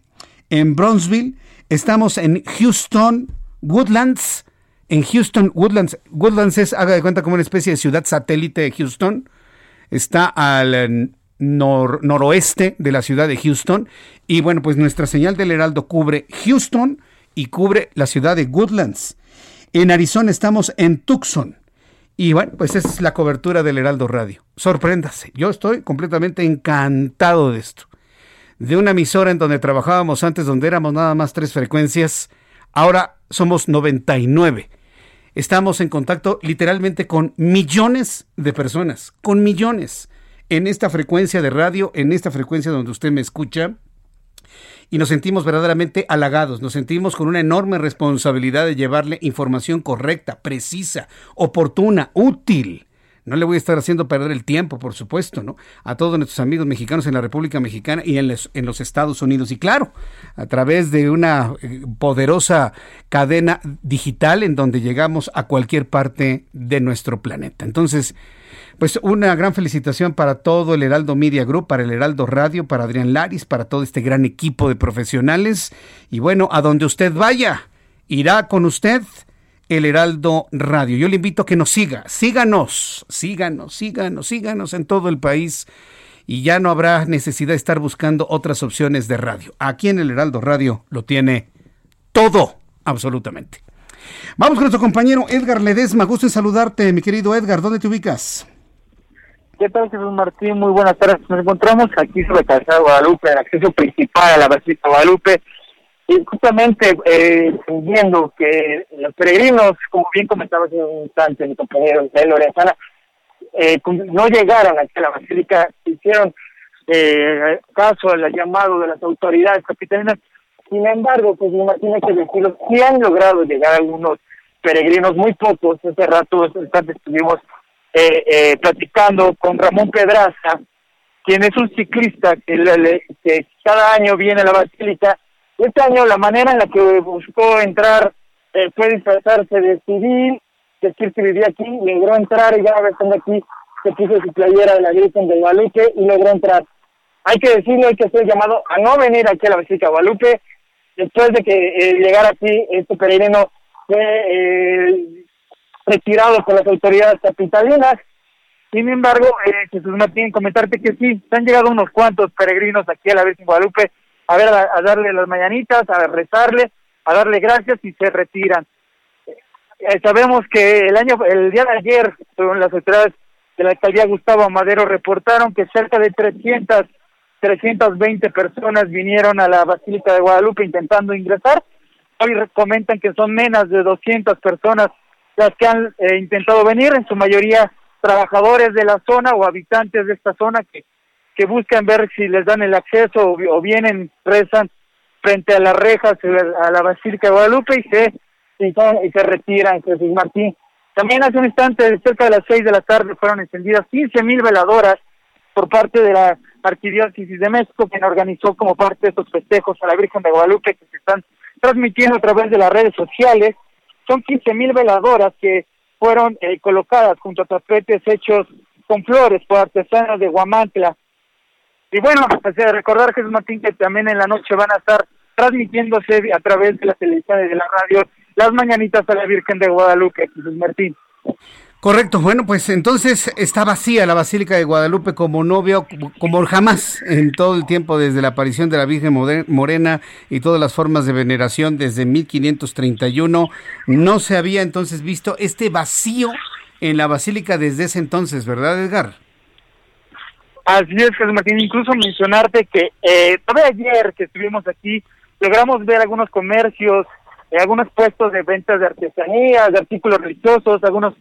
en Brownsville, estamos en Houston, Woodlands, en Houston, Woodlands, Woodlands es, haga de cuenta, como una especie de ciudad satélite de Houston, está al noroeste de la ciudad de Houston, y bueno, pues nuestra señal del Heraldo cubre Houston y cubre la ciudad de Woodlands. En Arizona estamos en Tucson. Y bueno, pues esa es la cobertura del Heraldo Radio. Sorpréndase, yo estoy completamente encantado de esto. De una emisora en donde trabajábamos antes, donde éramos nada más tres frecuencias, ahora somos 99. Estamos en contacto literalmente con millones de personas, con millones, en esta frecuencia de radio, en esta frecuencia donde usted me escucha, y nos sentimos verdaderamente halagados, nos sentimos con una enorme responsabilidad de llevarle información correcta, precisa, oportuna, útil. No le voy a estar haciendo perder el tiempo, por supuesto, ¿no? A todos nuestros amigos mexicanos en la República Mexicana y en los, en los Estados Unidos. Y claro, a través de una eh, poderosa cadena digital en donde llegamos a cualquier parte de nuestro planeta. Entonces, pues una gran felicitación para todo el Heraldo Media Group, para el Heraldo Radio, para Adrián Laris, para todo este gran equipo de profesionales. Y bueno, a donde usted vaya, irá con usted el Heraldo Radio. Yo le invito a que nos siga, síganos, síganos, síganos, síganos en todo el país y ya no habrá necesidad de estar buscando otras opciones de radio. Aquí en el Heraldo Radio lo tiene todo, absolutamente. Vamos con nuestro compañero Edgar Ledesma. Gusto en saludarte, mi querido Edgar. ¿Dónde te ubicas? ¿Qué tal, Jesús Martín? Muy buenas tardes. Nos encontramos aquí sobre Calzada Guadalupe, el acceso principal a la Basílica Guadalupe. Y justamente eh, viendo que los peregrinos, como bien comentaba hace un instante mi compañero Isabel Lorenzana, eh, no llegaron a la Basílica, hicieron eh, caso al llamado de las autoridades capitalinas. Sin embargo, pues me imagino que sí han logrado llegar algunos peregrinos, muy pocos. Hace rato estuvimos eh, eh, platicando con Ramón Pedraza, quien es un ciclista que, que cada año viene a la basílica. Este año la manera en la que buscó entrar eh, fue disfrazarse de civil, decir que vivía aquí, logró entrar y ya estando aquí se puso su playera de la Virgen de Guadalupe y logró entrar. Hay que decirlo, hay que ser llamado a no venir aquí a la Basílica de Guadalupe. Después de que eh, llegara aquí, este peregrino fue eh, retirado por las autoridades capitalinas. Sin embargo, eh, Jesús Martín, comentarte que sí, se han llegado unos cuantos peregrinos aquí a la Virgen de Guadalupe a ver a, darle las mañanitas, a rezarle, a darle gracias y se retiran. Eh, sabemos que el año, el día de ayer, según las autoridades de la alcaldía Gustavo Madero reportaron que cerca de 300, 320 personas vinieron a la Basílica de Guadalupe intentando ingresar. Hoy comentan que son menos de 200 personas las que han eh, intentado venir, en su mayoría trabajadores de la zona o habitantes de esta zona que, que buscan ver si les dan el acceso o, vienen, rezan frente a las rejas a la Basílica de Guadalupe y se, y, se retiran, Jesús Martín. También hace un instante, cerca de las seis de la tarde, fueron encendidas 15 mil veladoras por parte de la Arquidiócesis de México, quien organizó como parte de estos festejos a la Virgen de Guadalupe que se están transmitiendo a través de las redes sociales. Son 15 mil veladoras que fueron eh, colocadas junto a tapetes hechos con flores por artesanos de Guamantla. Y bueno, pues, eh, recordar, Jesús Martín, que también en la noche van a estar transmitiéndose a través de la televisión y de la radio las mañanitas a la Virgen de Guadalupe, Jesús Martín. Correcto, bueno, pues entonces está vacía la Basílica de Guadalupe como novio, como jamás en todo el tiempo desde la aparición de la Virgen Morena y todas las formas de veneración desde 1531. No se había entonces visto este vacío en la Basílica desde ese entonces, ¿verdad, Edgar? Así es, Jesús Martín. Incluso mencionarte que eh, todavía ayer que estuvimos aquí, logramos ver algunos comercios, eh, algunos puestos de ventas de artesanías, de artículos religiosos, algunos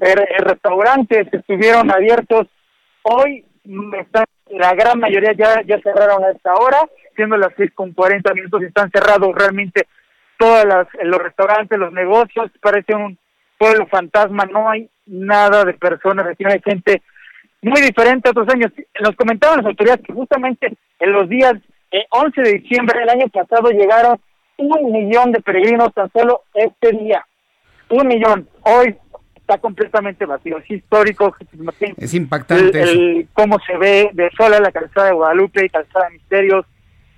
eh, restaurantes estuvieron abiertos. Hoy están, la gran mayoría ya, ya cerraron a esta hora, siendo las seis con cuarenta minutos están cerrados realmente todos los restaurantes, los negocios, parece un pueblo fantasma, no hay nada de personas, hay gente muy diferente a otros años. Nos comentaban las autoridades que justamente en los días eh, 11 de diciembre del año pasado llegaron un millón de peregrinos tan solo este día. Un millón. Hoy está completamente vacío. Es histórico, Es impactante. El, cómo se ve de sola la calzada de Guadalupe y calzada de Misterios.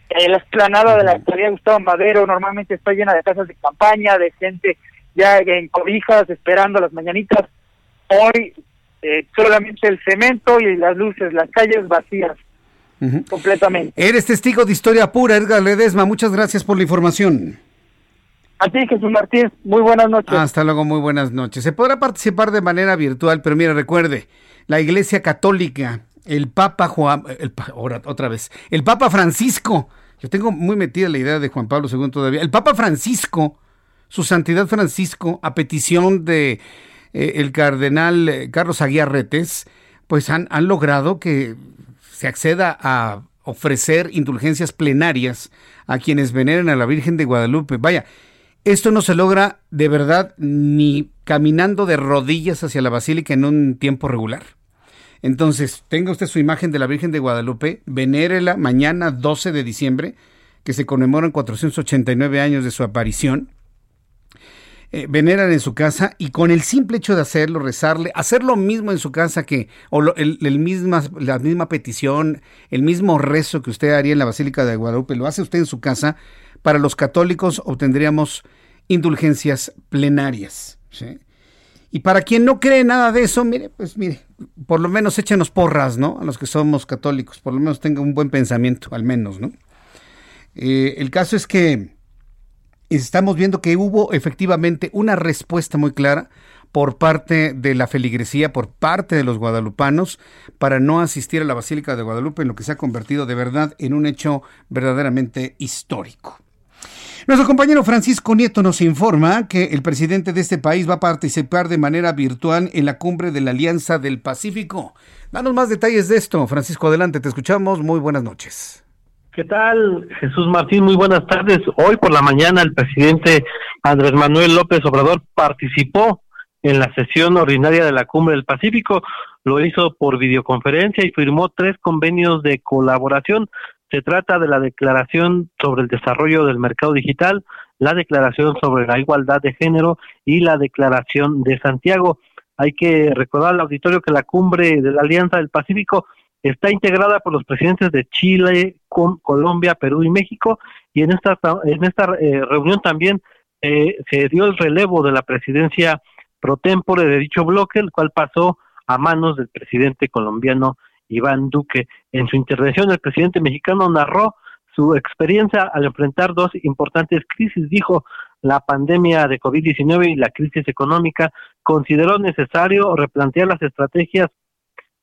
Eh, la explanada de la de Gustavo Madero normalmente está llena de casas de campaña, de gente ya en cobijas esperando las mañanitas. Hoy eh, solamente el cemento y las luces, las calles vacías. Completamente. Eres testigo de historia pura, Edgar Ledesma. Muchas gracias por la información. A ti, Jesús Martín, muy buenas noches. Hasta luego, muy buenas noches. Se podrá participar de manera virtual, pero mire, recuerde, la Iglesia Católica, el Papa Juan, el, otra vez, el Papa Francisco, yo tengo muy metida la idea de Juan Pablo II todavía, el Papa Francisco, su Santidad Francisco, a petición de eh, el cardenal eh, Carlos Aguiar Retes, pues han, han logrado que se acceda a ofrecer indulgencias plenarias a quienes veneren a la Virgen de Guadalupe. Vaya, esto no se logra de verdad ni caminando de rodillas hacia la basílica en un tiempo regular. Entonces, tenga usted su imagen de la Virgen de Guadalupe, venérela mañana 12 de diciembre, que se conmemoran 489 años de su aparición. Eh, veneran en su casa y con el simple hecho de hacerlo, rezarle, hacer lo mismo en su casa que, o el, misma, la misma petición, el mismo rezo que usted haría en la Basílica de Guadalupe, lo hace usted en su casa, para los católicos obtendríamos indulgencias plenarias. Y para quien no cree nada de eso, mire, pues mire, por lo menos échenos porras, ¿no? A los que somos católicos, por lo menos tenga un buen pensamiento, al menos, ¿no? Eh, el caso es que estamos viendo que hubo efectivamente una respuesta muy clara por parte de la feligresía, por parte de los guadalupanos, para no asistir a la Basílica de Guadalupe, en lo que se ha convertido de verdad en un hecho verdaderamente histórico. Nuestro compañero Francisco Nieto nos informa que el presidente de este país va a participar de manera virtual en la cumbre de la Alianza del Pacífico. Danos más detalles de esto. Francisco, adelante, te escuchamos. Muy buenas noches. ¿Qué tal, Jesús Martín? Muy buenas tardes. Hoy por la mañana el presidente Andrés Manuel López Obrador participó en la sesión ordinaria de la Cumbre del Pacífico. Lo hizo por videoconferencia y firmó tres convenios de colaboración. Se trata de la Declaración sobre el Desarrollo del Mercado Digital, la Declaración sobre la Igualdad de Género y la Declaración de Santiago. Hay que recordar al auditorio que la cumbre de la Alianza del Pacífico está integrada por los presidentes de Chile, Colombia, Perú y México, y en esta, en esta eh, reunión también eh, se dio el relevo de la presidencia pro tempore de dicho bloque, el cual pasó a manos del presidente colombiano Iván Duque. En su intervención, el presidente mexicano narró su experiencia al enfrentar dos importantes crisis. Dijo, la pandemia de COVID-19 y la crisis económica, consideró necesario replantear las estrategias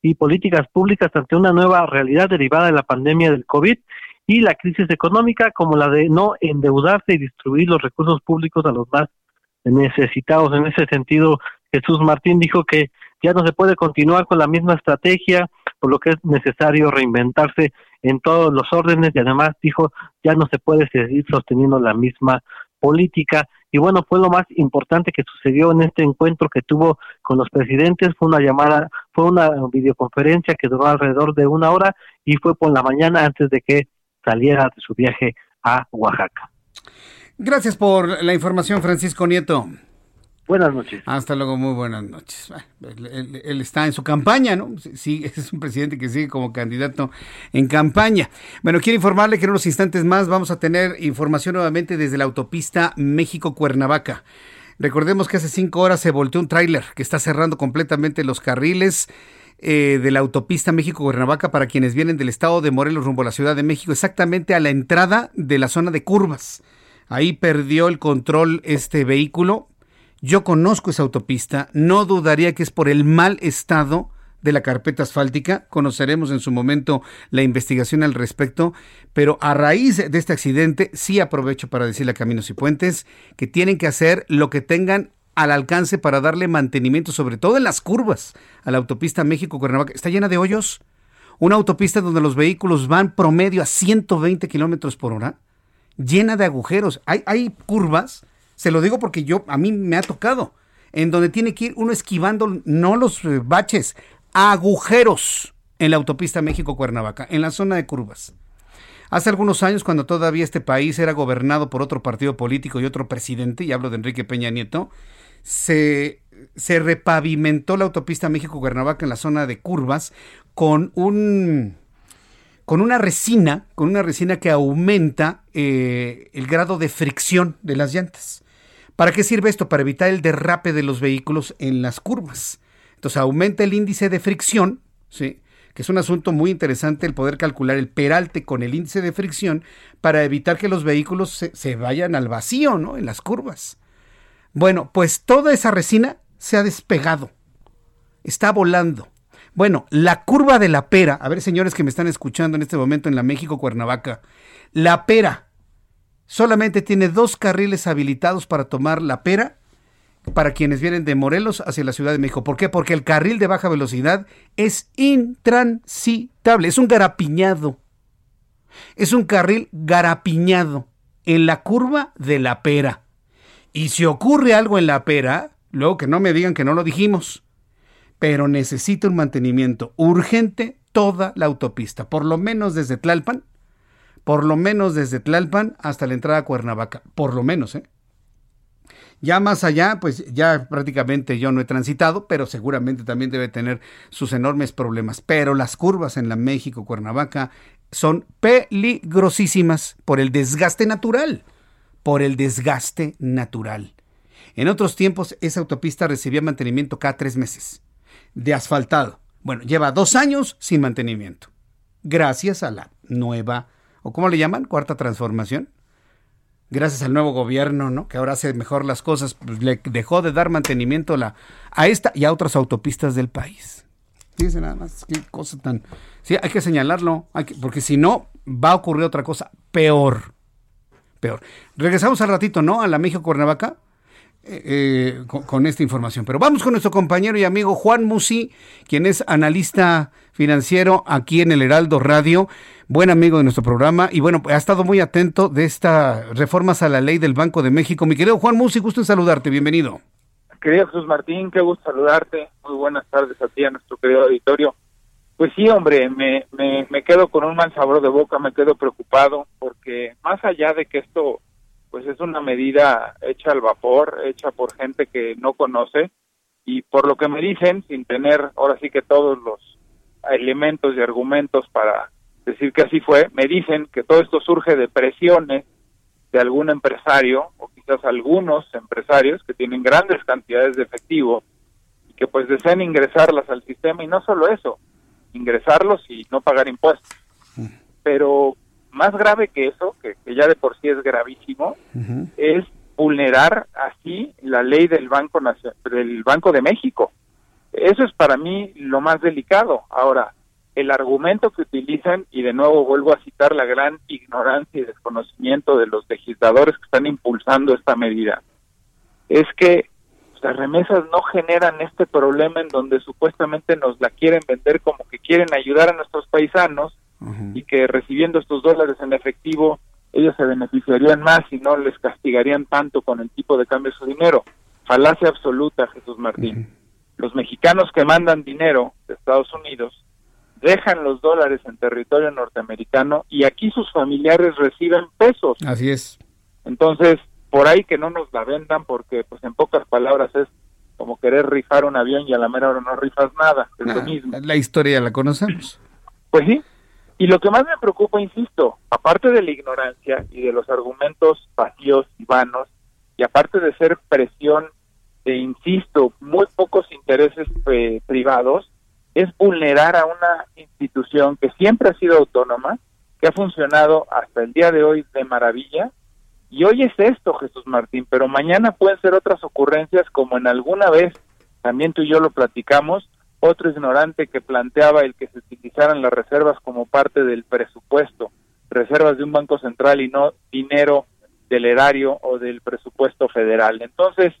y políticas públicas ante una nueva realidad derivada de la pandemia del COVID y la crisis económica, como la de no endeudarse y distribuir los recursos públicos a los más necesitados. En ese sentido, Jesús Martín dijo que ya no se puede continuar con la misma estrategia, por lo que es necesario reinventarse en todos los órdenes y además dijo ya no se puede seguir sosteniendo la misma política y bueno, fue lo más importante que sucedió en este encuentro que tuvo con los presidentes, fue una llamada, fue una videoconferencia que duró alrededor de una hora y fue por la mañana antes de que saliera de su viaje a Oaxaca. Gracias por la información, Francisco Nieto. Buenas noches. Hasta luego, muy buenas noches. Él, está en su campaña, ¿no? Sí, es un presidente que sigue como candidato en campaña. Bueno, quiero informarle que en unos instantes más vamos a tener información nuevamente desde la autopista México-Cuernavaca. Recordemos que hace cinco horas se volteó un tráiler que está cerrando completamente los carriles eh, de la autopista México-Cuernavaca para quienes vienen del estado de Morelos rumbo a la Ciudad de México, exactamente a la entrada de la zona de curvas. Ahí perdió el control este vehículo, yo conozco esa autopista, no dudaría que es por el mal estado de la carpeta asfáltica. Conoceremos en su momento la investigación al respecto, pero a raíz de este accidente sí aprovecho para decirle a Caminos y Puentes que tienen que hacer lo que tengan al alcance para darle mantenimiento, sobre todo en las curvas, a la autopista México-Cuernavaca. Está llena de hoyos. Una autopista donde los vehículos van promedio a 120 kilómetros por hora, llena de agujeros. Hay, hay curvas se lo digo porque yo, a mí me ha tocado, en donde tiene que ir uno esquivando no los eh, baches, agujeros en la autopista México-Cuernavaca, en la zona de curvas. Hace algunos años, cuando todavía este país era gobernado por otro partido político y otro presidente, y hablo de Enrique Peña Nieto, se, se repavimentó la autopista México-Cuernavaca en la zona de curvas con un con una resina, con una resina que aumenta eh, el grado de fricción de las llantas. ¿Para qué sirve esto? Para evitar el derrape de los vehículos en las curvas. Entonces aumenta el índice de fricción, ¿sí? que es un asunto muy interesante el poder calcular el peralte con el índice de fricción para evitar que los vehículos se, vayan al vacío ¿no? en las curvas. Bueno, pues toda esa resina se ha despegado, está volando. Bueno, la curva de la pera, a ver señores que me están escuchando en este momento en la México Cuernavaca, la pera solamente tiene dos carriles habilitados para tomar la pera para quienes vienen de Morelos hacia la Ciudad de México. ¿Por qué? Porque el carril de baja velocidad es intransitable, es un garapiñado. Es un carril garapiñado en la curva de la pera. Y si ocurre algo en la pera, luego que no me digan que no lo dijimos, pero necesita un mantenimiento urgente toda la autopista, por lo menos desde Tlalpan por lo menos desde Tlalpan hasta la entrada a Cuernavaca, por lo menos, ¿eh? Ya más allá, pues ya prácticamente yo no he transitado, pero seguramente también debe tener sus enormes problemas. Pero las curvas en la México-Cuernavaca son peligrosísimas por el desgaste natural, por el desgaste natural. En otros tiempos esa autopista recibía mantenimiento cada tres meses, de asfaltado. Bueno, lleva dos años sin mantenimiento, gracias a la nueva o cómo le llaman, cuarta transformación. Gracias al nuevo gobierno, ¿no? Que ahora hace mejor las cosas, pues le dejó de dar mantenimiento a, esta y a otras autopistas del país. Dice nada más, qué cosa tan... Sí, hay que señalarlo, porque si no, va a ocurrir otra cosa peor. Peor. Regresamos al ratito, ¿no? A la México Cuernavaca. Eh, con, esta información. Pero vamos con nuestro compañero y amigo Juan Musi, quien es analista financiero aquí en el Heraldo Radio, buen amigo de nuestro programa y bueno, ha estado muy atento de estas reformas a la ley del Banco de México. Mi querido Juan Musi, gusto en saludarte, bienvenido. Querido Jesús Martín, qué gusto saludarte. Muy buenas tardes a ti, a nuestro querido auditorio. Pues sí, hombre, me, me, me quedo con un mal sabor de boca, me quedo preocupado porque más allá de que esto pues es una medida hecha al vapor, hecha por gente que no conoce y por lo que me dicen, sin tener ahora sí que todos los elementos y argumentos para decir que así fue, me dicen que todo esto surge de presiones de algún empresario o quizás algunos empresarios que tienen grandes cantidades de efectivo y que pues desean ingresarlas al sistema y no solo eso, ingresarlos y no pagar impuestos. Mm. Pero más grave que eso, que, ya de por sí es gravísimo, es vulnerar así la ley del Banco del Banco de México. Eso es para mí lo más delicado. Ahora, el argumento que utilizan, y de nuevo vuelvo a citar la gran ignorancia y desconocimiento de los legisladores que están impulsando esta medida, es que las remesas no generan este problema en donde supuestamente nos la quieren vender como que quieren ayudar a nuestros paisanos y que recibiendo estos dólares en efectivo ellos se beneficiarían más y no les castigarían tanto con el tipo de cambio de su dinero. Falacia absoluta, Jesús Martín. Los mexicanos que mandan dinero de Estados Unidos dejan los dólares en territorio norteamericano y aquí sus familiares reciben pesos. Así es. Entonces, por ahí que no nos la vendan porque, pues en pocas palabras, es como querer rifar un avión y a la mera hora no rifas nada. Es lo mismo. La historia la conocemos. Pues sí, y lo que más me preocupa, insisto, aparte de la ignorancia y de los argumentos vacíos y vanos, y aparte de ser presión de, insisto, muy pocos intereses eh, privados, es vulnerar a una institución que siempre ha sido autónoma, que ha funcionado hasta el día de hoy de maravilla. Y hoy es esto, Jesús Martín, pero mañana pueden ser otras ocurrencias como en alguna vez, también tú y yo lo platicamos, otro ignorante que planteaba el que se utilizaran las reservas como parte del presupuesto, reservas de un banco central y no dinero del erario o del presupuesto federal. Entonces,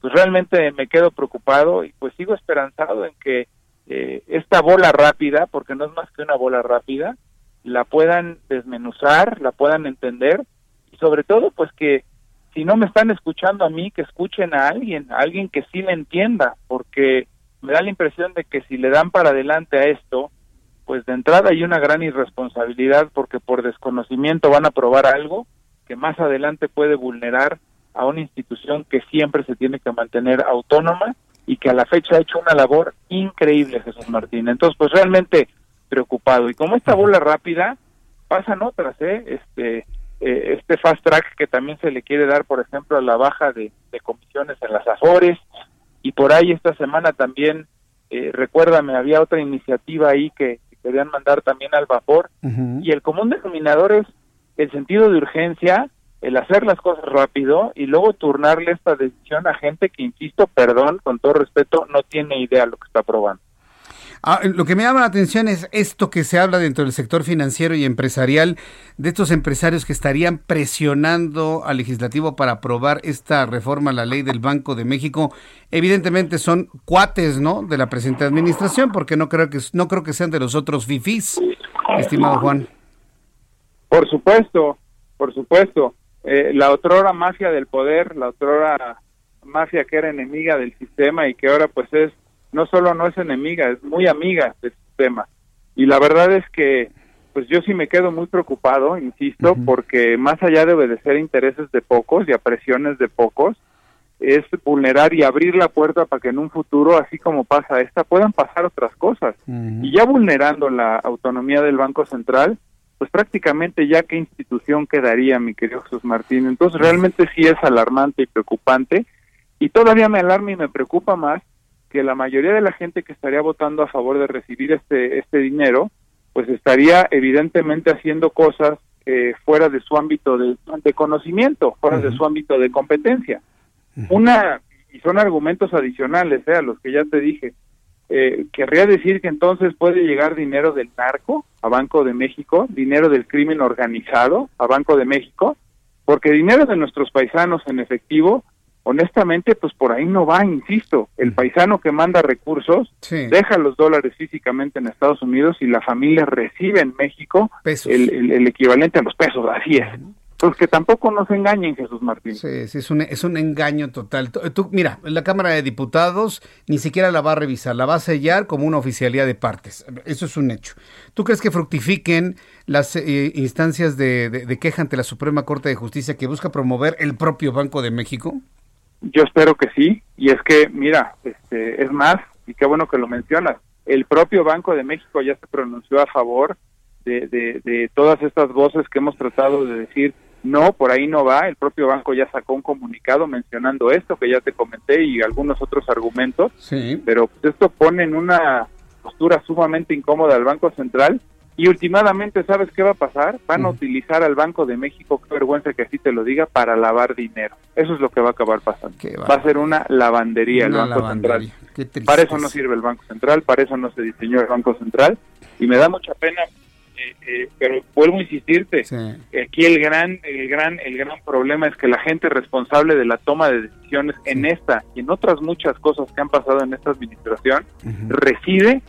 pues realmente me quedo preocupado y pues sigo esperanzado en que eh, esta bola rápida, porque no es más que una bola rápida, la puedan desmenuzar, la puedan entender y sobre todo pues que si no me están escuchando a mí, que escuchen a alguien, a alguien que sí me entienda, porque me da la impresión de que si le dan para adelante a esto, pues de entrada hay una gran irresponsabilidad porque por desconocimiento van a probar algo que más adelante puede vulnerar a una institución que siempre se tiene que mantener autónoma y que a la fecha ha hecho una labor increíble Jesús Martín. Entonces, pues realmente preocupado. Y como esta bola rápida, pasan otras, ¿eh? Este, eh, este fast track que también se le quiere dar, por ejemplo, a la baja de, de comisiones en las Azores, y por ahí esta semana también, eh, recuérdame, había otra iniciativa ahí que, querían mandar también al vapor y el común denominador es el sentido de urgencia, el hacer las cosas rápido y luego turnarle esta decisión a gente que, insisto, perdón, con todo respeto, no tiene idea lo que está probando. Ah, lo que me llama la atención es esto que se habla dentro del sector financiero y empresarial, de estos empresarios que estarían presionando al legislativo para aprobar esta reforma a la ley del Banco de México. Evidentemente son cuates, ¿no? De la presente administración, porque no creo que no creo que sean de los otros fifís, estimado Juan. Por supuesto, por supuesto. Eh, la otrora mafia del poder, la otrora mafia que era enemiga del sistema y que ahora pues es no solo no es enemiga, es muy amiga del sistema. Y la verdad es que, pues yo sí me quedo muy preocupado, insisto, porque más allá de obedecer intereses de pocos y a presiones de pocos, es vulnerar y abrir la puerta para que en un futuro, así como pasa esta, puedan pasar otras cosas. Y ya vulnerando la autonomía del Banco Central, pues prácticamente ya qué institución quedaría, mi querido Jesús Martín. Entonces realmente sí es alarmante y preocupante. Y todavía me alarma y me preocupa más que la mayoría de la gente que estaría votando a favor de recibir este, este dinero, pues estaría evidentemente haciendo cosas eh, fuera de su ámbito de, conocimiento, fuera de su ámbito de competencia. Una, y son argumentos adicionales eh, a los que ya te dije, eh, querría decir que entonces puede llegar dinero del narco a Banco de México, dinero del crimen organizado a Banco de México, porque dinero de nuestros paisanos en efectivo honestamente, pues por ahí no va, insisto. El paisano que manda recursos deja los dólares físicamente en Estados Unidos y la familia recibe en México el, el, equivalente a los pesos, así es. Pues que tampoco nos engañen, Jesús Martín. Sí, sí, es un, es un engaño total. Tú, mira, la Cámara de Diputados ni siquiera la va a revisar, la va a sellar como una oficialidad de partes. Eso es un hecho. ¿Tú crees que fructifiquen las eh, instancias de, de queja ante la Suprema Corte de Justicia que busca promover el propio Banco de México? Yo espero que sí, y es que, mira, este, es más, y qué bueno que lo mencionas, el propio Banco de México ya se pronunció a favor de, de, todas estas voces que hemos tratado de decir, no, por ahí no va, el propio banco ya sacó un comunicado mencionando esto que ya te comenté y algunos otros argumentos, sí. pero esto pone en una postura sumamente incómoda al Banco Central y últimamente, ¿sabes qué va a pasar? Van a utilizar al Banco de México, qué vergüenza que así te lo diga, para lavar dinero. Eso es lo que va a acabar pasando. Va a ser una lavandería el Banco Central. Para eso no sirve el Banco Central, para eso no se diseñó el Banco Central. Y me da mucha pena, eh, eh, pero vuelvo a insistirte, aquí el gran, el gran, el gran problema es que la gente responsable de la toma de decisiones en esta y en otras muchas cosas que han pasado en esta administración reside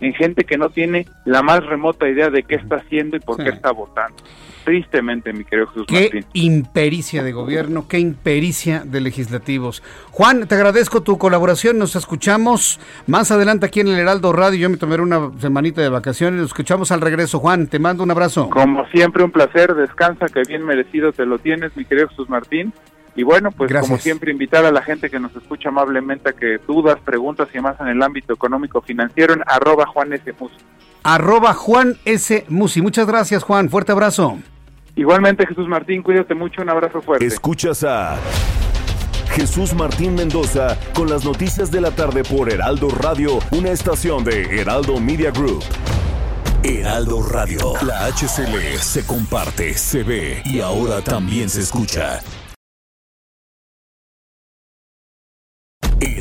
en gente que no tiene la más remota idea de qué está haciendo y por qué está votando. Tristemente, mi querido Jesús qué impericia de gobierno, qué impericia de legislativos. Juan, te agradezco tu colaboración, nos escuchamos más adelante aquí en el Heraldo Radio. Yo me tomaré una semanita de vacaciones, nos escuchamos al regreso. Juan, te mando un abrazo. Como siempre, un placer, descansa, que bien merecido te lo tienes, mi querido Jesús Martín. Y bueno, pues como siempre, invitar a la gente que nos escucha amablemente a que dudas, preguntas y más en el ámbito económico financiero en arroba Juan S. Musi. Arroba Juan S. Musi. Muchas gracias, Juan. Fuerte abrazo. Igualmente, Jesús Martín, cuídate mucho. Un abrazo fuerte. Escuchas a Jesús Martín Mendoza con las noticias de la tarde por Heraldo Radio, una estación de Heraldo Media Group. Heraldo Radio, la HCL se comparte, se ve y ahora también se escucha.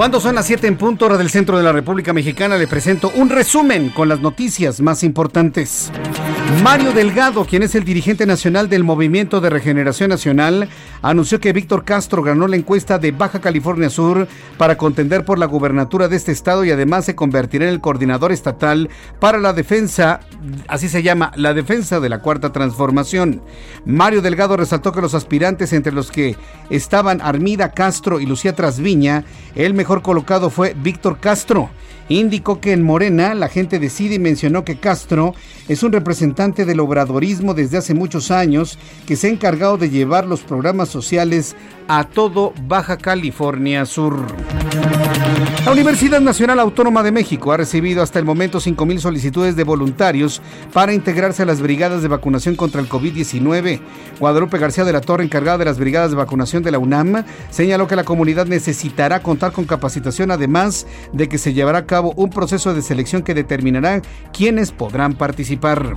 Cuando son las 7 en punto hora del centro de la República Mexicana, le presento un resumen con las noticias más importantes. Mario Delgado, quien es el dirigente nacional del Movimiento de Regeneración Nacional, anunció que Víctor Castro ganó la encuesta de Baja California Sur para contender por la gubernatura de este estado y además se convertirá en el coordinador estatal para la defensa, así se llama, la defensa de la cuarta transformación. Mario Delgado resaltó que los aspirantes entre los que estaban Armida Castro y Lucía Trasviña, el mejor colocado fue Víctor Castro indicó que en Morena la gente decide y mencionó que Castro es un representante del obradorismo desde hace muchos años que se ha encargado de llevar los programas sociales a todo Baja California Sur. La Universidad Nacional Autónoma de México ha recibido hasta el momento 5.000 solicitudes de voluntarios para integrarse a las brigadas de vacunación contra el COVID-19. Guadalupe García de la Torre, encargada de las brigadas de vacunación de la UNAM, señaló que la comunidad necesitará contar con capacitación, además de que se llevará a cabo un proceso de selección que determinará quiénes podrán participar.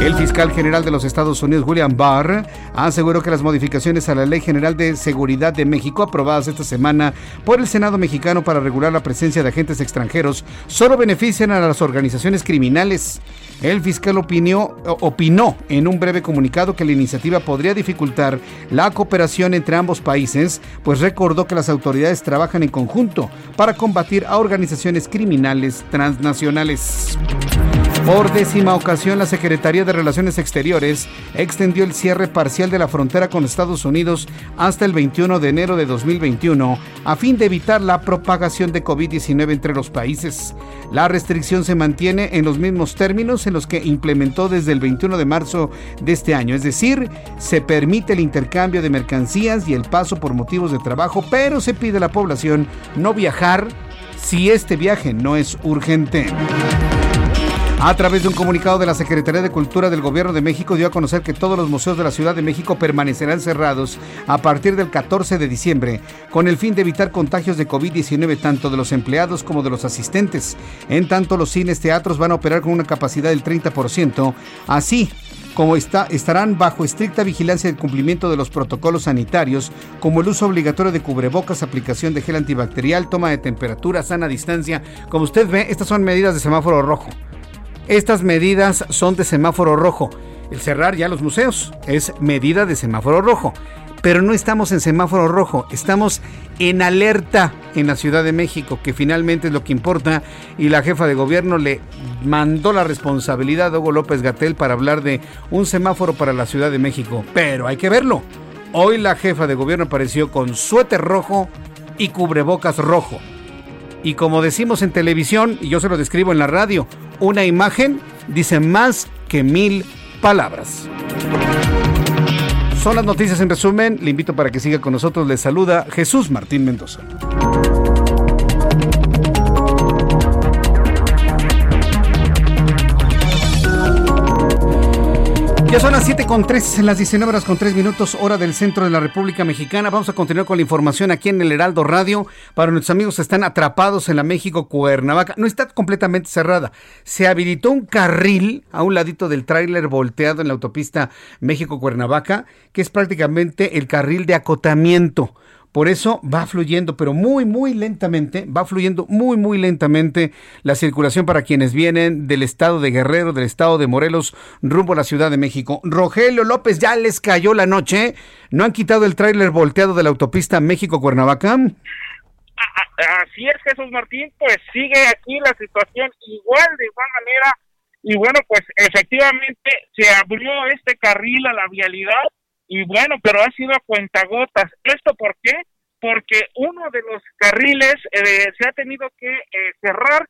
El fiscal general de los Estados Unidos, William Barr, aseguró que las modificaciones a la Ley General de Seguridad de México, aprobadas esta semana por el Senado mexicano para regular la presencia de agentes extranjeros, solo benefician a las organizaciones criminales. El fiscal opinó, en un breve comunicado que la iniciativa podría dificultar la cooperación entre ambos países, pues recordó que las autoridades trabajan en conjunto para combatir a organizaciones criminales transnacionales. Por décima ocasión, la Secretaría de Relaciones Exteriores extendió el cierre parcial de la frontera con Estados Unidos hasta el 21 de enero de 2021 a fin de evitar la propagación de COVID-19 entre los países. La restricción se mantiene en los mismos términos en los que implementó desde el 21 de marzo de este año, es decir, se permite el intercambio de mercancías y el paso por motivos de trabajo, pero se pide a la población no viajar si este viaje no es urgente. A través de un comunicado de la Secretaría de Cultura del Gobierno de México dio a conocer que todos los museos de la Ciudad de México permanecerán cerrados a partir del 14 de diciembre, con el fin de evitar contagios de COVID-19 tanto de los empleados como de los asistentes. En tanto, los cines teatros van a operar con una capacidad del 30%, así como estarán bajo estricta vigilancia del cumplimiento de los protocolos sanitarios, como el uso obligatorio de cubrebocas, aplicación de gel antibacterial, toma de temperatura, sana distancia. Como usted ve, estas son medidas de semáforo rojo. Estas medidas son de semáforo rojo. El cerrar ya los museos es medida de semáforo rojo. Pero no estamos en semáforo rojo, estamos en alerta en la Ciudad de México, que finalmente es lo que importa. Y la jefa de gobierno le mandó la responsabilidad a Hugo López Gatel para hablar de un semáforo para la Ciudad de México. Pero hay que verlo. Hoy la jefa de gobierno apareció con suéter rojo y cubrebocas rojo. Y como decimos en televisión, y yo se lo describo en la radio, una imagen dice más que mil palabras. Son las noticias en resumen. Le invito para que siga con nosotros. Le saluda Jesús Martín Mendoza. Son las 7 con 3, las 19 horas con 3 minutos, hora del centro de la República Mexicana. Vamos a continuar con la información aquí en el Heraldo Radio. Para nuestros amigos que están atrapados en la México Cuernavaca, no está completamente cerrada. Se habilitó un carril a un ladito del tráiler volteado en la autopista México Cuernavaca, que es prácticamente el carril de acotamiento. Por eso va fluyendo, pero muy, muy lentamente, va fluyendo muy, muy lentamente la circulación para quienes vienen del estado de Guerrero, del estado de Morelos, rumbo a la Ciudad de México. Rogelio López, ya les cayó la noche. ¿No han quitado el tráiler volteado de la autopista México-Cuernavaca? Así es, Jesús Martín, pues sigue aquí la situación igual, de igual manera. Y bueno, pues efectivamente se abrió este carril a la vialidad y bueno, pero ha sido a cuentagotas. ¿Esto por qué? Porque uno de los carriles eh, se ha tenido que eh, cerrar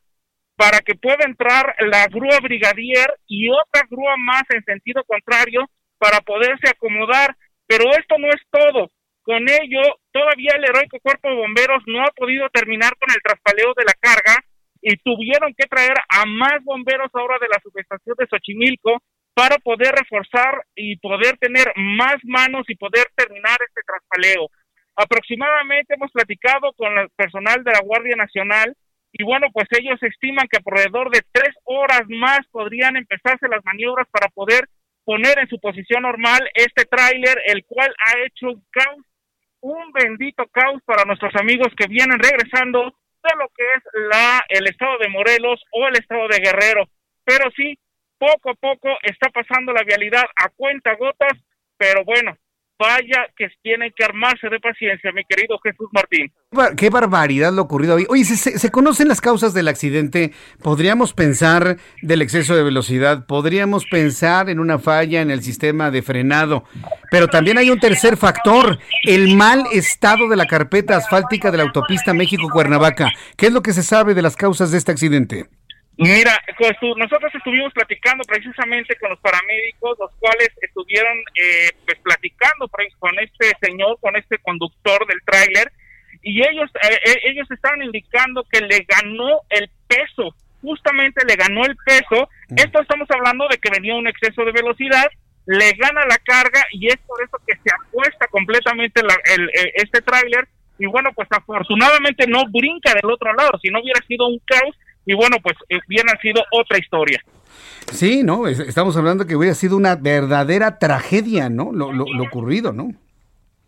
para que pueda entrar la grúa brigadier y otra grúa más en sentido contrario para poderse acomodar. Pero esto no es todo. Con ello, todavía el heroico cuerpo de bomberos no ha podido terminar con el traspaleo de la carga y tuvieron que traer a más bomberos ahora de la subestación de Xochimilco para poder reforzar y poder tener más manos y poder terminar este traspaleo. Aproximadamente hemos platicado con el personal de la Guardia Nacional y bueno, pues ellos estiman que alrededor de tres horas más podrían empezarse las maniobras para poder poner en su posición normal este tráiler, el cual ha hecho un caos, un bendito caos para nuestros amigos que vienen regresando de lo que es la el estado de Morelos o el estado de Guerrero. Pero sí, poco a poco está pasando la vialidad a cuenta gotas, pero bueno, vaya que tienen que armarse de paciencia, mi querido Jesús Martín. Qué barbaridad lo ocurrido hoy. Oye, ¿se, se, conocen las causas del accidente? ¿Podríamos pensar del exceso de velocidad? ¿Podríamos pensar en una falla en el sistema de frenado? Pero también hay un tercer factor, el mal estado de la carpeta asfáltica de la autopista México-Cuernavaca. ¿Qué es lo que se sabe de las causas de este accidente? Mira, nosotros estuvimos platicando precisamente con los paramédicos, los cuales estuvieron eh, pues platicando con este señor, con este conductor del tráiler, y ellos eh, eh, ellos estaban indicando que le ganó el peso, justamente le ganó el peso. Mm. Esto estamos hablando de que venía un exceso de velocidad, le gana la carga y es por eso que se acuesta completamente el, este tráiler. Y bueno, pues afortunadamente no brinca del otro lado, si no hubiera sido un caos y bueno, pues eh, bien ha sido otra historia. Sí, ¿no? Estamos hablando que hubiera sido una verdadera tragedia, ¿no? Lo, lo, ocurrido, ¿no?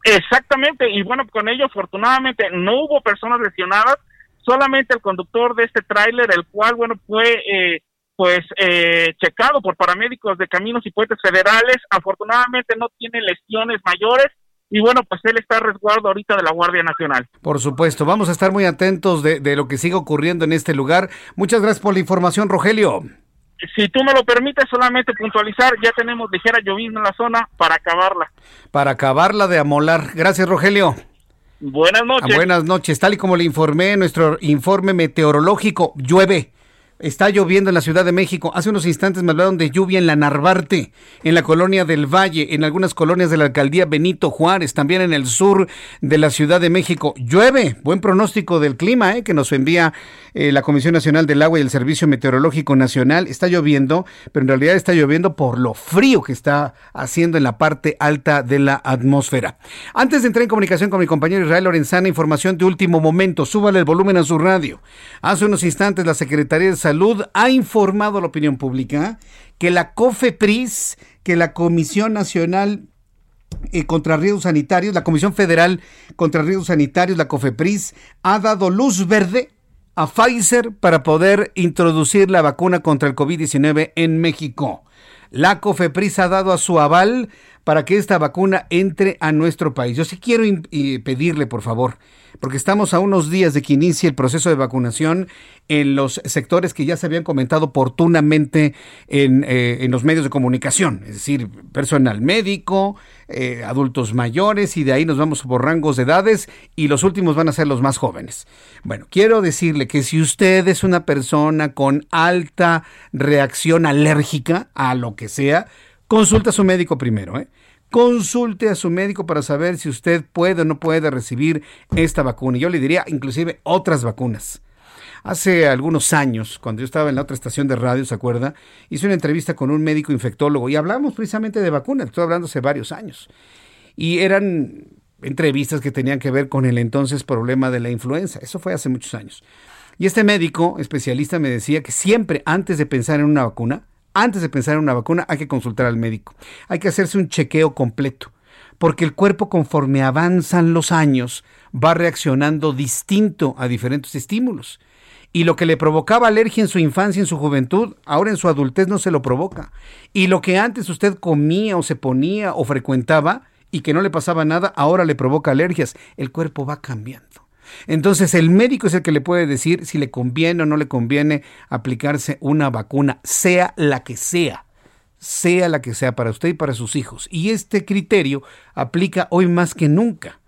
Exactamente, y bueno, con ello afortunadamente no hubo personas lesionadas, solamente el conductor de este tráiler, el cual, bueno, fue eh, pues eh, checado por paramédicos de caminos y puentes federales, afortunadamente no tiene lesiones mayores, y bueno, pues él está a resguardo ahorita de la Guardia Nacional. Por supuesto, vamos a estar muy atentos de, de lo que siga ocurriendo en este lugar. Muchas gracias por la información, Rogelio. Si tú me lo permites, solamente puntualizar, ya tenemos ligera llovizna en la zona para acabarla. Para acabarla de amolar. Gracias, Rogelio. Buenas noches. buenas noches. Tal y como le informé, nuestro informe meteorológico llueve Está lloviendo en la Ciudad de México. Hace unos instantes me hablaron de lluvia en la Narvarte, en la colonia del Valle, en algunas colonias de la alcaldía Benito Juárez, también en el sur de la Ciudad de México. Llueve. Buen pronóstico del clima ¿eh? que nos envía eh, la Comisión Nacional del Agua y el Servicio Meteorológico Nacional. Está lloviendo, pero en realidad está lloviendo por lo frío que está haciendo en la parte alta de la atmósfera. Antes de entrar en comunicación con mi compañero Israel Lorenzana, información de último momento. Súbale el volumen a su radio. Hace unos instantes la Secretaría de Salud ha informado a la opinión pública que la COFEPRIS, que la Comisión Nacional eh, contra Riesgos Sanitarios, la Comisión Federal contra Riesgos Sanitarios, la COFEPRIS, ha dado luz verde a Pfizer para poder introducir la vacuna contra el COVID-19 en México. La COFEPRIS ha dado a su aval para que esta vacuna entre a nuestro país. Yo sí quiero pedirle, por favor, porque estamos a unos días de que inicie el proceso de vacunación en los sectores que ya se habían comentado oportunamente en, eh, los medios de comunicación, es decir, personal médico, eh, adultos mayores, y de ahí nos vamos por rangos de edades, y los últimos van a ser los más jóvenes. Bueno, quiero decirle que si usted es una persona con alta reacción alérgica a lo que sea, consulta a su médico primero, ¿eh? consulte a su médico para saber si usted puede o no puede recibir esta vacuna. Yo le diría inclusive otras vacunas. Hace algunos años, cuando yo estaba en la otra estación de radio, ¿se acuerda? Hice una entrevista con un médico infectólogo y hablamos precisamente de vacunas, estoy hablando hace varios años. Y eran entrevistas que tenían que ver con el entonces problema de la influenza. Eso fue hace muchos años. Y este médico especialista me decía que siempre antes de pensar en una vacuna, antes de pensar en una vacuna hay que consultar al médico. Hay que hacerse un chequeo completo, porque el cuerpo conforme avanzan los años va reaccionando distinto a diferentes estímulos. Y lo que le provocaba alergia en su infancia, en su juventud, ahora en su adultez no se lo provoca. Y lo que antes usted comía o se ponía o frecuentaba y que no le pasaba nada, ahora le provoca alergias. El cuerpo va cambiando. Entonces el médico es el que le puede decir si le conviene o no le conviene aplicarse una vacuna, sea la que sea sea la que sea para usted y para sus hijos. Y este criterio aplica hoy más que nunca.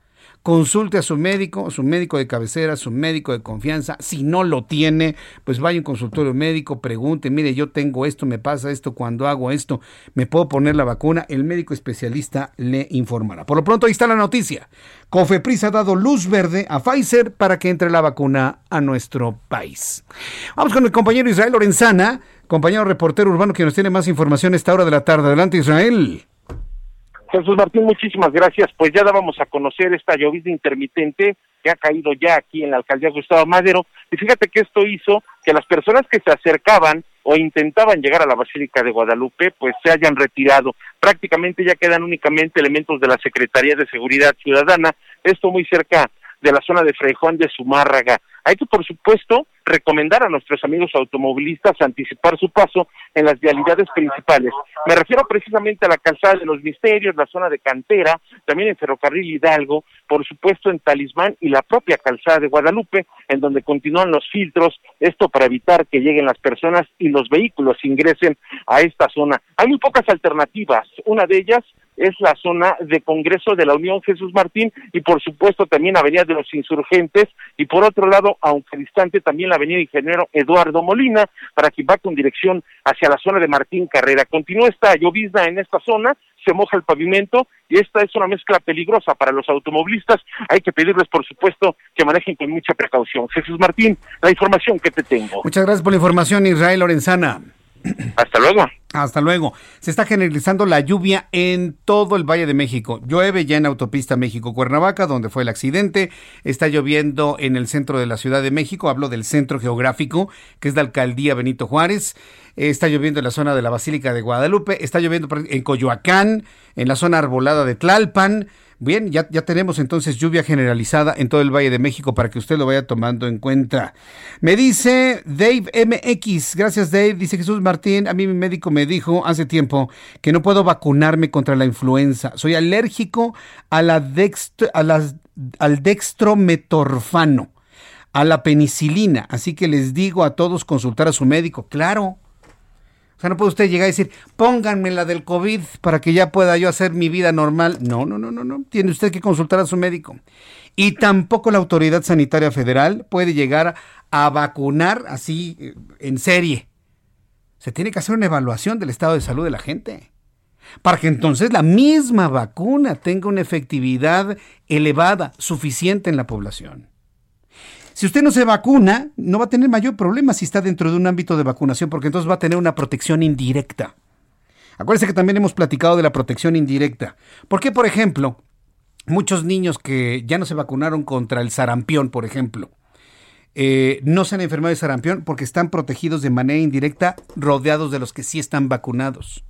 Consulte a su médico, su médico de cabecera, su médico de confianza. Si no lo tiene, pues vaya a un consultorio médico, pregunte, mire, yo tengo esto, me pasa esto, cuando hago esto, me puedo poner la vacuna. El médico especialista le informará. Por lo pronto, ahí está la noticia. Cofepris ha dado luz verde a Pfizer para que entre la vacuna a nuestro país. Vamos con el compañero Israel Lorenzana, compañero reportero urbano que nos tiene más información a esta hora de la tarde. Adelante, Israel. Jesús Martín, muchísimas gracias. Pues ya dábamos a conocer esta llovizna intermitente que ha caído ya aquí en la alcaldía Gustavo Madero. Y fíjate que esto hizo que las personas que se acercaban o intentaban llegar a la Basílica de Guadalupe, pues se hayan retirado. Prácticamente ya quedan únicamente elementos de la Secretaría de Seguridad Ciudadana, esto muy cerca de la zona de Fray de Zumárraga. Hay que, por supuesto, recomendar a nuestros amigos automovilistas anticipar su paso en las vialidades principales. Me refiero precisamente a la calzada de los misterios, la zona de cantera, también en Ferrocarril Hidalgo, por supuesto en Talismán y la propia calzada de Guadalupe, en donde continúan los filtros, esto para evitar que lleguen las personas y los vehículos ingresen a esta zona. Hay muy pocas alternativas, una de ellas es la zona de Congreso de la Unión Jesús Martín y por supuesto también Avenida de los Insurgentes y por otro lado, aunque distante, también la Avenida Ingeniero Eduardo Molina para que va con dirección hacia la zona de Martín Carrera. Continúa esta llovizna en esta zona, se moja el pavimento y esta es una mezcla peligrosa para los automovilistas. Hay que pedirles, por supuesto, que manejen con mucha precaución. Jesús Martín, la información que te tengo. Muchas gracias por la información, Israel Lorenzana. Hasta luego. Hasta luego. Se está generalizando la lluvia en todo el Valle de México. Llueve ya en autopista México-Cuernavaca, donde fue el accidente. Está lloviendo en el centro de la Ciudad de México. Hablo del centro geográfico, que es la alcaldía Benito Juárez. Está lloviendo en la zona de la Basílica de Guadalupe. Está lloviendo en Coyoacán, en la zona arbolada de Tlalpan. Bien, ya, tenemos entonces lluvia generalizada en todo el Valle de México para que usted lo vaya tomando en cuenta. Me dice Dave MX, gracias Dave, dice Jesús Martín, a mí mi médico me dijo hace tiempo que no puedo vacunarme contra la influenza. Soy alérgico a la al dextrometorfano, a la penicilina, así que les digo a todos consultar a su médico. Claro, O sea, no puede usted llegar y decir, pónganme la del COVID para que ya pueda yo hacer mi vida normal. No, no, no, no, no. Tiene usted que consultar a su médico. Y tampoco la autoridad sanitaria federal puede llegar a vacunar así eh, en serie. Se tiene que hacer una evaluación del estado de salud de la gente. Para que entonces la misma vacuna tenga una efectividad elevada, suficiente en la población. Si usted no se vacuna, no va a tener mayor problema si está dentro de un ámbito de vacunación, porque entonces va a tener una protección indirecta. Acuérdense que también hemos platicado de la protección indirecta. ¿Por qué, por ejemplo, muchos niños que ya no se vacunaron contra el sarampión, por ejemplo, eh, no se han enfermado de sarampión porque están protegidos de manera indirecta, rodeados de los que sí están vacunados?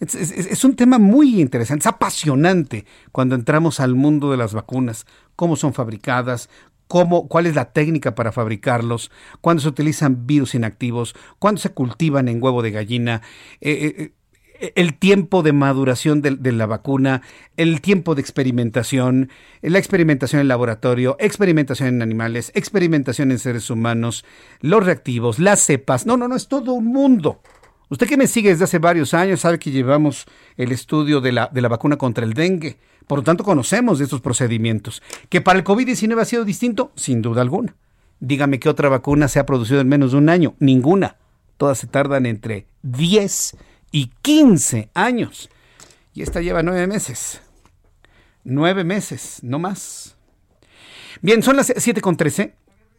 Es, es, un tema muy interesante, es apasionante cuando entramos al mundo de las vacunas, cómo son fabricadas, cómo, cuál es la técnica para fabricarlos, cuándo se utilizan virus inactivos, cuándo se cultivan en huevo de gallina, eh, eh, eh, el tiempo de maduración de, la vacuna, el tiempo de experimentación, la experimentación en laboratorio, experimentación en animales, experimentación en seres humanos, los reactivos, las cepas. No, no, no, es todo un mundo. Usted que me sigue desde hace varios años sabe que llevamos el estudio de la, de la vacuna contra el dengue. Por lo tanto, conocemos de estos procedimientos. ¿Que para el COVID-19 ha sido distinto? Sin duda alguna. Dígame qué otra vacuna se ha producido en menos de un año. Ninguna. Todas se tardan entre 10 y 15 años. Y esta lleva nueve meses. Nueve meses, no más. Bien, son las 7.13.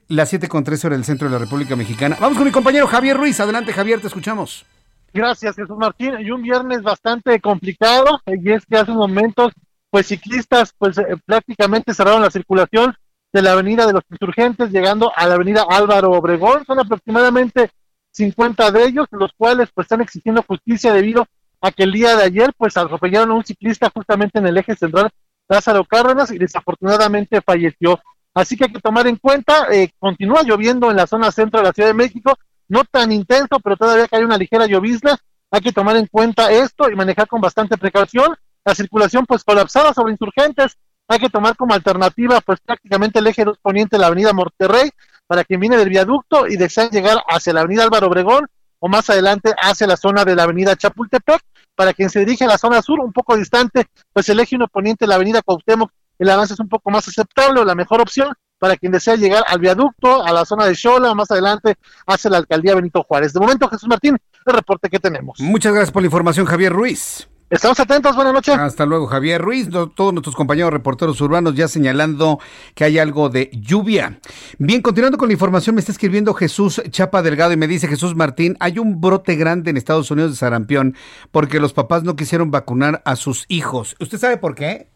Las 7.13 hora del centro de la República Mexicana. Vamos con mi compañero Javier Ruiz. Adelante, Javier, te escuchamos. Gracias, Jesús Martín. Y un viernes bastante complicado. Y es que hace momentos pues ciclistas pues eh, prácticamente cerraron la circulación de la avenida de los insurgentes llegando a la avenida Álvaro Obregón. Son aproximadamente 50 de ellos, los cuales pues están exigiendo justicia debido a que el día de ayer pues atropellaron a un ciclista justamente en el eje central Lázaro Cárdenas y desafortunadamente falleció. Así que hay que tomar en cuenta, eh, continúa lloviendo en la zona centro de la Ciudad de México, no tan intenso, pero todavía hay una ligera llovizna. Hay que tomar en cuenta esto y manejar con bastante precaución la circulación pues colapsada sobre insurgentes. Hay que tomar como alternativa pues prácticamente el eje 2 poniente de la avenida Monterrey para quien viene del viaducto y desea llegar hacia la avenida Álvaro Obregón o más adelante hacia la zona de la avenida Chapultepec. Para quien se dirige a la zona sur, un poco distante, pues el eje 1 poniente de la avenida Cuauhtémoc, el avance es un poco más aceptable o la mejor opción para quien desea llegar al viaducto, a la zona de Xola más adelante hacia la alcaldía Benito Juárez. De momento, Jesús Martín, el reporte que tenemos. Muchas gracias por la información, Javier Ruiz. Estamos atentos, buenas noches. Hasta luego, Javier Ruiz. Todos nuestros compañeros reporteros urbanos ya señalando que hay algo de lluvia. Bien, continuando con la información, me está escribiendo Jesús Chapa Delgado y me dice Jesús Martín, hay un brote grande en Estados Unidos de sarampión porque los papás no quisieron vacunar a sus hijos. ¿Usted sabe por qué?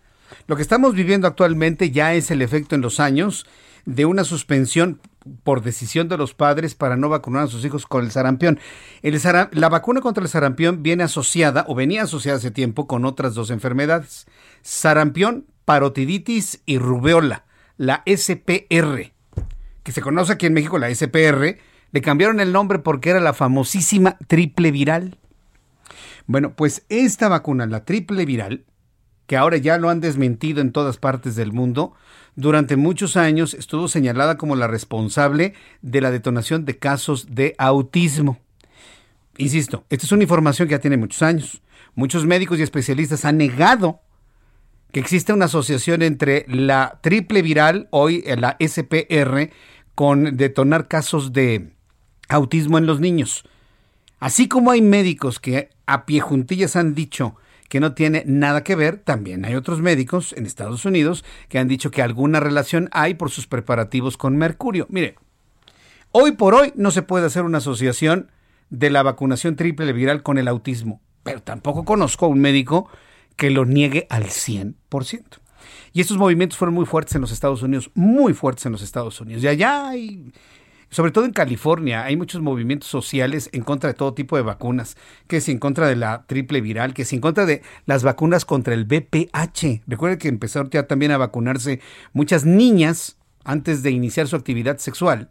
Lo que estamos viviendo actualmente ya es el efecto en los años de una suspensión por decisión de los padres para no vacunar a sus hijos con el sarampión. El la vacuna contra el sarampión viene asociada o venía asociada hace tiempo con otras dos enfermedades. Sarampión, parotiditis y rubeola, la SPR, que se conoce aquí en México la SPR, le cambiaron el nombre porque era la famosísima triple viral. Bueno, pues esta vacuna, la triple viral, que ahora ya lo han desmentido en todas partes del mundo, durante muchos años estuvo señalada como la responsable de la detonación de casos de autismo. Insisto, esta es una información que ya tiene muchos años. Muchos médicos y especialistas han negado que existe una asociación entre la triple viral, hoy la SPR, con detonar casos de autismo en los niños. Así como hay médicos que a pie juntillas han dicho que no tiene nada que ver. También hay otros médicos en Estados Unidos que han dicho que alguna relación hay por sus preparativos con mercurio. Mire, hoy por hoy no se puede hacer una asociación de la vacunación triple viral con el autismo, pero tampoco conozco a un médico que lo niegue al 100%. Y estos movimientos fueron muy fuertes en los Estados Unidos, muy fuertes en los Estados Unidos. Y allá hay sobre todo en California, hay muchos movimientos sociales en contra de todo tipo de vacunas, que si en contra de la triple viral, que si en contra de las vacunas contra el BPH. Recuerden que empezaron ya también a vacunarse muchas niñas antes de iniciar su actividad sexual.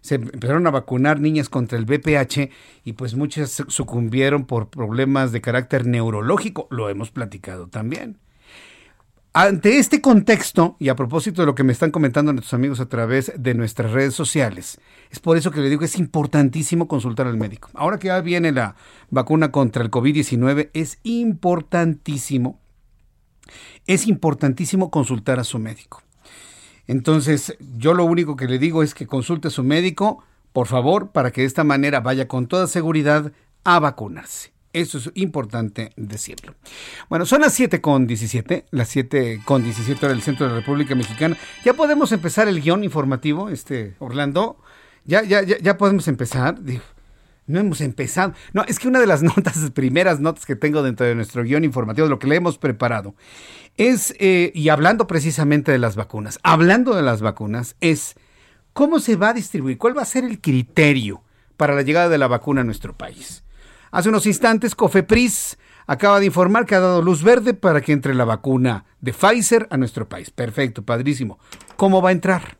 Se empezaron a vacunar niñas contra el BPH y pues muchas sucumbieron por problemas de carácter neurológico. Lo hemos platicado también. Ante este contexto, y a propósito de lo que me están comentando nuestros amigos a través de nuestras redes sociales, es por eso que le digo que es importantísimo consultar al médico. Ahora que ya viene la vacuna contra el COVID-19, es importantísimo, es importantísimo consultar a su médico. Entonces, yo lo único que le digo es que consulte a su médico, por favor, para que de esta manera vaya con toda seguridad a vacunarse. Eso es importante decirlo. Bueno, son las 7 con 17, las 7 con 17 del centro de la República Mexicana. Ya podemos empezar el guion informativo, este, Orlando. Ya, ya, ya, ya podemos empezar. no hemos empezado. No, es que una de las notas, primeras notas que tengo dentro de nuestro guion informativo, de lo que le hemos preparado, es, eh, y hablando precisamente de las vacunas, hablando de las vacunas, es cómo se va a distribuir, cuál va a ser el criterio para la llegada de la vacuna a nuestro país. Hace unos instantes, Cofepris acaba de informar que ha dado luz verde para que entre la vacuna de Pfizer a nuestro país. Perfecto, padrísimo. ¿Cómo va a entrar?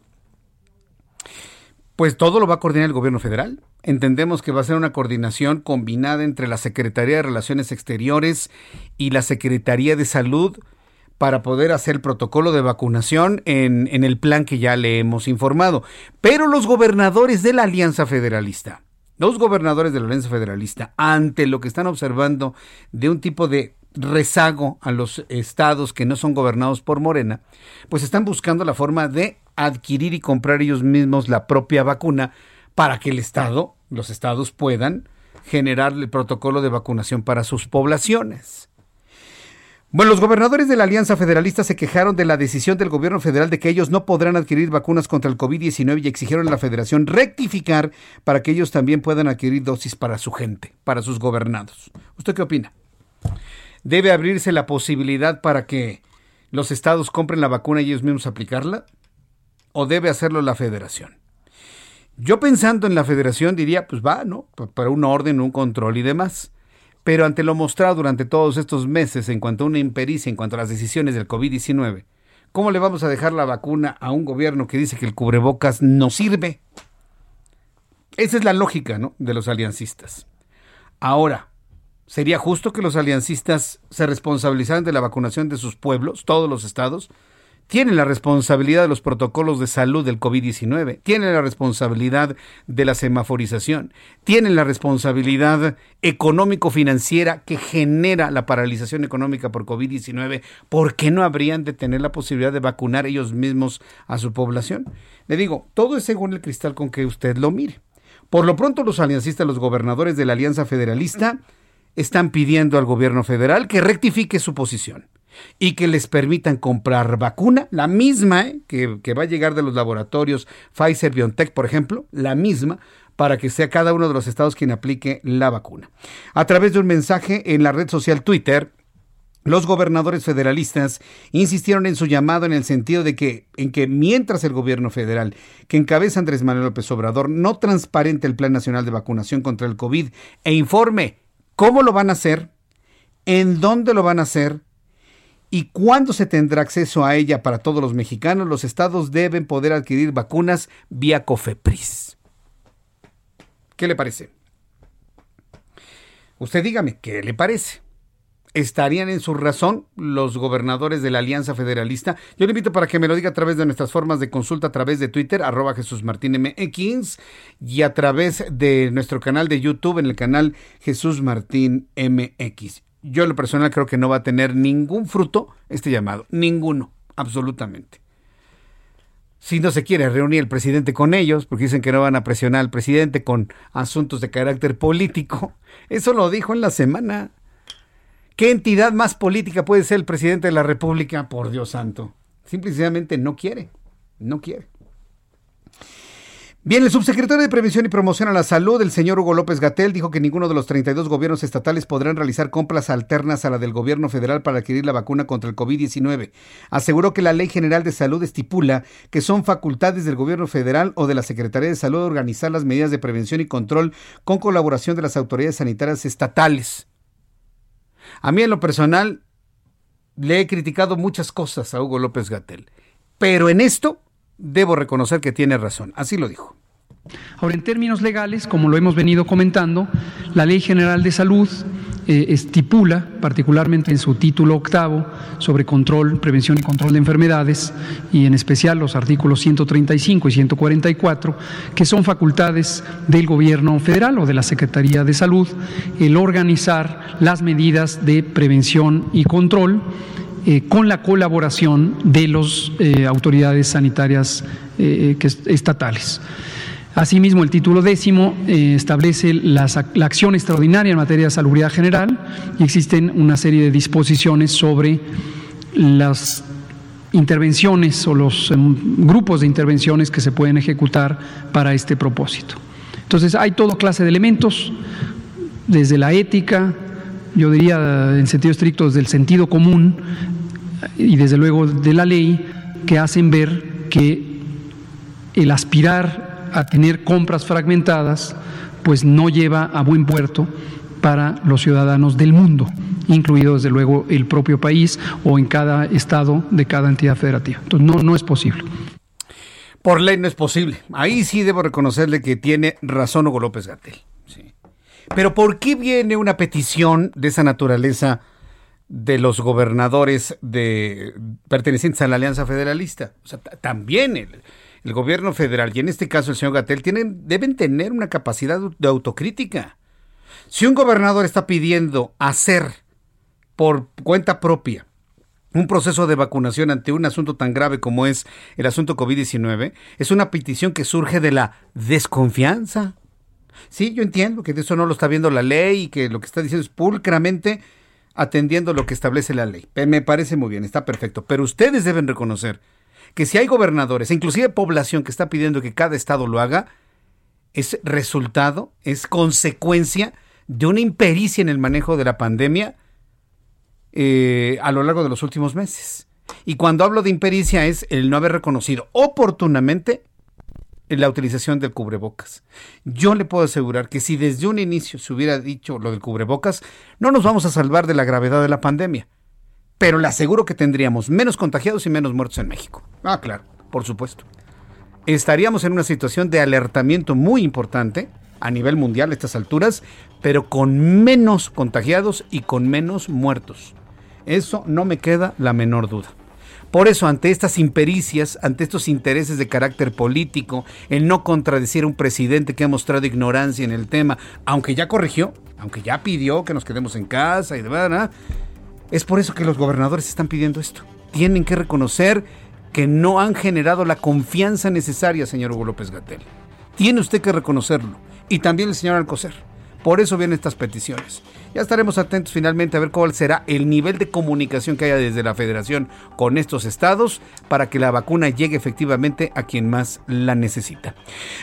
Pues todo lo va a coordinar el gobierno federal. Entendemos que va a ser una coordinación combinada entre la Secretaría de Relaciones Exteriores y la Secretaría de Salud para poder hacer el protocolo de vacunación en, en el plan que ya le hemos informado. Pero los gobernadores de la Alianza Federalista los gobernadores de la Alianza Federalista, ante lo que están observando de un tipo de rezago a los estados que no son gobernados por Morena, pues están buscando la forma de adquirir y comprar ellos mismos la propia vacuna para que el estado, los estados puedan generar el protocolo de vacunación para sus poblaciones. Bueno, los gobernadores de la Alianza Federalista se quejaron de la decisión del gobierno federal de que ellos no podrán adquirir vacunas contra el COVID-19 y exigieron a la federación rectificar para que ellos también puedan adquirir dosis para su gente, para sus gobernados. ¿Usted qué opina? ¿Debe abrirse la posibilidad para que los estados compren la vacuna y ellos mismos aplicarla? ¿O debe hacerlo la federación? Yo pensando en la federación diría, pues va, ¿no? Para un orden, un control y demás. Pero ante lo mostrado durante todos estos meses en cuanto a una impericia, en cuanto a las decisiones del COVID-19, ¿cómo le vamos a dejar la vacuna a un gobierno que dice que el cubrebocas no sirve? Esa es la lógica ¿no? de los aliancistas. Ahora, ¿sería justo que los aliancistas se responsabilizaran de la vacunación de sus pueblos, todos los estados? Tienen la responsabilidad de los protocolos de salud del COVID-19, tienen la responsabilidad de la semaforización, tienen la responsabilidad económico-financiera que genera la paralización económica por COVID-19, ¿por qué no habrían de tener la posibilidad de vacunar ellos mismos a su población? Le digo, todo es según el cristal con que usted lo mire. Por lo pronto los aliancistas, los gobernadores de la Alianza Federalista, están pidiendo al gobierno federal que rectifique su posición y que les permitan comprar vacuna, la misma eh, que, que va a llegar de los laboratorios Pfizer BioNTech, por ejemplo, la misma para que sea cada uno de los estados quien aplique la vacuna. A través de un mensaje en la red social Twitter, los gobernadores federalistas insistieron en su llamado en el sentido de que, en que mientras el gobierno federal que encabeza Andrés Manuel López Obrador no transparente el Plan Nacional de Vacunación contra el COVID e informe cómo lo van a hacer, en dónde lo van a hacer, ¿Y cuándo se tendrá acceso a ella para todos los mexicanos? Los estados deben poder adquirir vacunas vía COFEPRIS. ¿Qué le parece? Usted dígame, ¿qué le parece? ¿Estarían en su razón los gobernadores de la Alianza Federalista? Yo le invito para que me lo diga a través de nuestras formas de consulta, a través de Twitter, arroba Jesús Martín MX, y a través de nuestro canal de YouTube, en el canal Jesús Martín MX yo en lo personal creo que no va a tener ningún fruto este llamado, ninguno, absolutamente. Si no se quiere reunir el presidente con ellos, porque dicen que no van a presionar al presidente con asuntos de carácter político, eso lo dijo en la semana. ¿Qué entidad más política puede ser el presidente de la República? Por Dios santo. Simplemente no quiere, no quiere. Bien, el subsecretario de Prevención y Promoción a la Salud, el señor Hugo López Gatel, dijo que ninguno de los 32 gobiernos estatales podrán realizar compras alternas a la del gobierno federal para adquirir la vacuna contra el COVID-19. Aseguró que la Ley General de Salud estipula que son facultades del gobierno federal o de la Secretaría de Salud organizar las medidas de prevención y control con colaboración de las autoridades sanitarias estatales. A mí en lo personal le he criticado muchas cosas a Hugo López Gatel, pero en esto debo reconocer que tiene razón. Así lo dijo. Ahora, en términos legales, como lo hemos venido comentando, la Ley General de Salud eh, estipula, particularmente en su título octavo, sobre control, prevención y control de enfermedades, y en especial los artículos 135 y 144, que son facultades del Gobierno federal o de la Secretaría de Salud, el organizar las medidas de prevención y control eh, con la colaboración de las eh, autoridades sanitarias estatales. Asimismo, el título décimo eh, establece la acción extraordinaria en materia de salubridad general y existen una serie de disposiciones sobre las intervenciones o los em, grupos de intervenciones que se pueden ejecutar para este propósito. Entonces, hay toda clase de elementos, desde la ética, yo diría en sentido estricto, desde el sentido común y desde luego de la ley, que hacen ver que el aspirar a tener compras fragmentadas, pues no lleva a buen puerto para los ciudadanos del mundo, incluido desde luego el propio país o en cada estado de cada entidad federativa. Entonces no, no es posible. Por ley no es posible. Ahí sí debo reconocerle que tiene razón Hugo López Gatel. Pero ¿por qué viene una petición de esa naturaleza de los gobernadores de pertenecientes a la Alianza Federalista? O sea, también el, gobierno federal y en este caso el señor Gatel deben tener una capacidad de autocrítica. Si un gobernador está pidiendo hacer por cuenta propia un proceso de vacunación ante un asunto tan grave como es el asunto COVID-19, es una petición que surge de la desconfianza. Sí, yo entiendo que eso no lo está viendo la ley y que lo que está diciendo es pulcramente atendiendo lo que establece la ley. Me parece muy bien, está perfecto. Pero ustedes deben reconocer que si hay gobernadores, inclusive población que está pidiendo que cada estado lo haga, es resultado, es consecuencia de una impericia en el manejo de la pandemia eh, a lo largo de los últimos meses. Y cuando hablo de impericia es el no haber reconocido oportunamente la utilización del cubrebocas. Yo le puedo asegurar que si desde un inicio se hubiera dicho lo del cubrebocas, no nos vamos a salvar de la gravedad de la pandemia pero le aseguro que tendríamos menos contagiados y menos muertos en México. Ah, claro, por supuesto. Estaríamos en una situación de alertamiento muy importante a nivel mundial a estas alturas, pero con menos contagiados y con menos muertos. Eso no me queda la menor duda. Por eso, ante estas impericias, ante estos intereses de carácter político, el no contradecir a un presidente que ha mostrado ignorancia en el tema, aunque ya corrigió, aunque ya pidió que nos quedemos en casa y demás, es por eso que los gobernadores están pidiendo esto. Tienen que reconocer que no han generado la confianza necesaria, señor Hugo López Gatel. Tiene usted que reconocerlo. Y también el señor Alcocer. Por eso vienen estas peticiones. Ya estaremos atentos finalmente a ver cuál será el nivel de comunicación que haya desde la federación con estos estados para que la vacuna llegue efectivamente a quien más la necesita.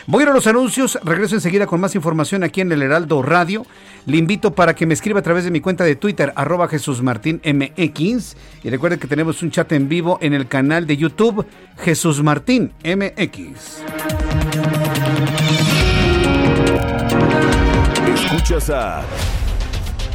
Voy a ir a los anuncios, regreso enseguida con más información aquí en el Heraldo Radio. Le invito para que me escriba a través de mi cuenta de Twitter, arroba Jesús Martín MX. Y recuerde que tenemos un chat en vivo en el canal de YouTube Jesús Martín MX. Escuchas a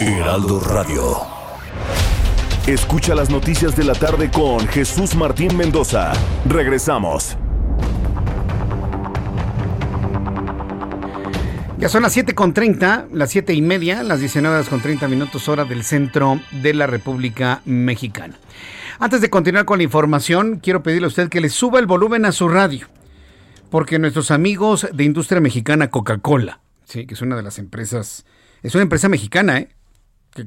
Heraldo Radio. Escucha las noticias de la tarde con Jesús Martín Mendoza. Regresamos. Ya son las 7.30, las 7 y media, las 19 horas con 30 minutos hora del centro de la República Mexicana. Antes de continuar con la información, quiero pedirle a usted que le suba el volumen a su radio, porque nuestros amigos de industria mexicana Coca-Cola, sí, que es una de las empresas, es una empresa mexicana, ¿eh?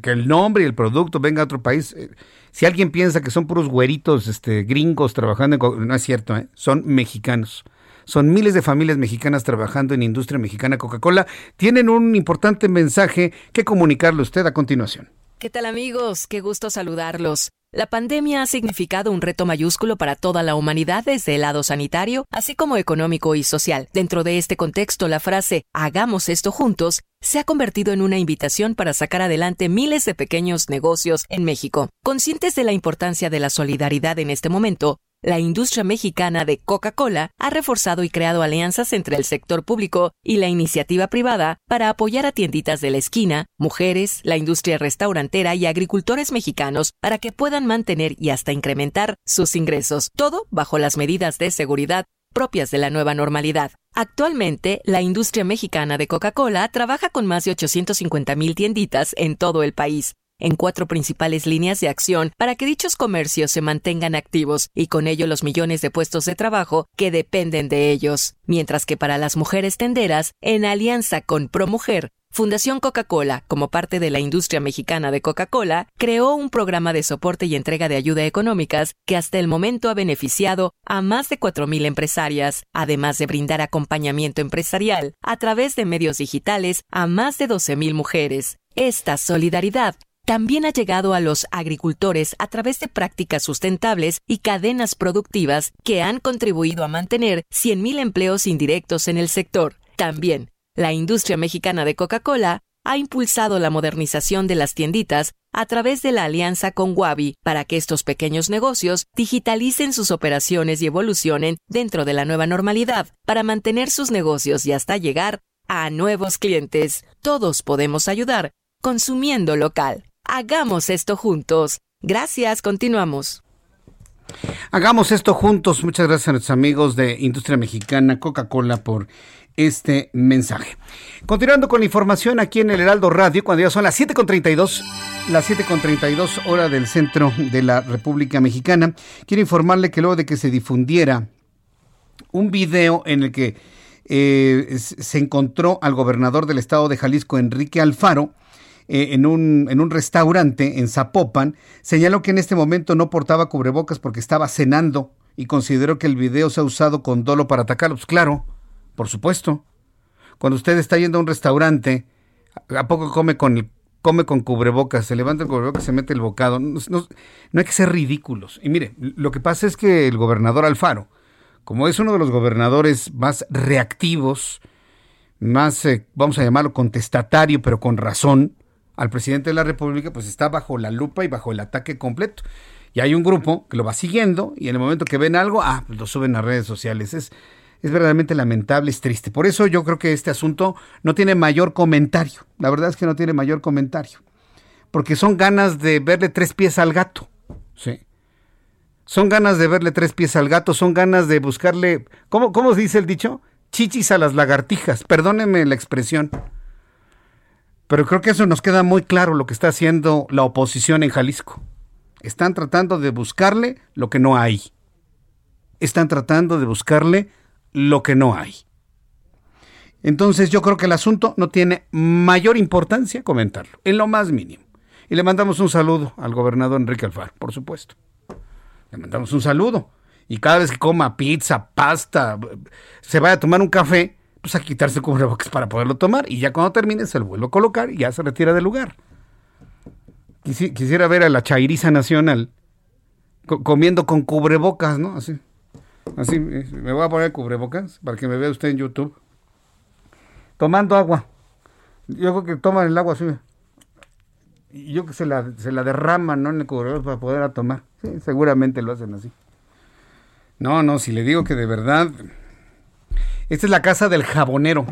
que, el nombre y el producto venga a otro país. Eh, si alguien piensa que son puros güeritos este, gringos trabajando en... No es cierto, ¿eh? son mexicanos. Son miles de familias mexicanas trabajando en industria mexicana Coca-Cola. Tienen un importante mensaje que comunicarle a usted a continuación. ¿Qué tal amigos? Qué gusto saludarlos. La pandemia ha significado un reto mayúsculo para toda la humanidad desde el lado sanitario, así como económico y social. Dentro de este contexto, la frase hagamos esto juntos se ha convertido en una invitación para sacar adelante miles de pequeños negocios en México. Conscientes de la importancia de la solidaridad en este momento, la industria mexicana de Coca-Cola ha reforzado y creado alianzas entre el sector público y la iniciativa privada para apoyar a tienditas de la esquina, mujeres, la industria restaurantera y agricultores mexicanos para que puedan mantener y hasta incrementar sus ingresos, todo bajo las medidas de seguridad propias de la nueva normalidad. Actualmente, la industria mexicana de Coca-Cola trabaja con más de 850 mil tienditas en todo el país, en cuatro principales líneas de acción para que dichos comercios se mantengan activos y con ello los millones de puestos de trabajo que dependen de ellos. Mientras que para las mujeres tenderas, en alianza con ProMujer, Fundación Coca-Cola, como parte de la industria mexicana de Coca-Cola, creó un programa de soporte y entrega de ayuda económicas que hasta el momento ha beneficiado a más de 4.000 empresarias, además de brindar acompañamiento empresarial a través de medios digitales a más de 12.000 mujeres. Esta solidaridad también ha llegado a los agricultores a través de prácticas sustentables y cadenas productivas que han contribuido a mantener 100.000 empleos indirectos en el sector. También, la industria mexicana de Coca-Cola ha impulsado la modernización de las tienditas a través de la alianza con Wabi para que estos pequeños negocios digitalicen sus operaciones y evolucionen dentro de la nueva normalidad para mantener sus negocios y hasta llegar a nuevos clientes. Todos podemos ayudar consumiendo local. Hagamos esto juntos. Gracias, continuamos. Hagamos esto juntos. Muchas gracias a nuestros amigos de Industria Mexicana, Coca-Cola, por este mensaje. Continuando con la información aquí en el Heraldo Radio, cuando ya son las 7.32, las 7.32 hora del centro de la República Mexicana, quiero informarle que luego de que se difundiera un video en el que eh, se encontró al gobernador del estado de Jalisco, Enrique Alfaro, eh, en, un, en un restaurante en Zapopan, señaló que en este momento no portaba cubrebocas porque estaba cenando y consideró que el video se ha usado con dolo para atacarlos. Pues claro, por supuesto. Cuando usted está yendo a un restaurante, ¿a poco come con el come con cubrebocas, se levanta el cubrebocas, se mete el bocado. No, no, hay que ser ridículos. Y mire, lo que pasa es que el gobernador Alfaro, como es uno de los gobernadores más reactivos, más, eh, vamos a llamarlo contestatario, pero con razón, al presidente de la República, pues está bajo la lupa y bajo el ataque completo. Y hay un grupo que lo va siguiendo y en el momento que ven algo, ah, pues lo suben a redes sociales. Es, es verdaderamente lamentable, es triste. Por eso yo creo que este asunto no tiene mayor comentario. La verdad es que no tiene mayor comentario. Porque son ganas de verle tres pies al gato. Sí. Son ganas de verle tres pies al gato, son ganas de buscarle, ¿cómo, cómo dice el dicho? Chichis a las lagartijas. Perdóneme la expresión. Pero creo que eso nos queda muy claro lo que está haciendo la oposición en Jalisco. Están tratando de buscarle lo que no hay. Están tratando de buscarle lo que no hay. Entonces yo creo que el asunto no tiene mayor importancia comentarlo, en lo más mínimo. Y le mandamos un saludo al gobernador Enrique Alfaro, por supuesto. Le mandamos un saludo. Y cada vez que coma pizza, pasta, se vaya a tomar un café, pues a quitarse cubrebocas para poderlo tomar y ya cuando termine se lo vuelve a colocar y ya se retira del lugar. quisiera ver a la chairiza nacional comiendo con cubrebocas, ¿no? Así. Así, eh, me voy a poner cubrebocas para que me vea usted en YouTube. Tomando agua. Yo creo que toman el agua así. Y yo que se la, se la derraman, ¿no? En el cubrebocas para poder tomar. Sí, seguramente lo hacen así. No, no, si le digo que de verdad esta es la casa del jabonero.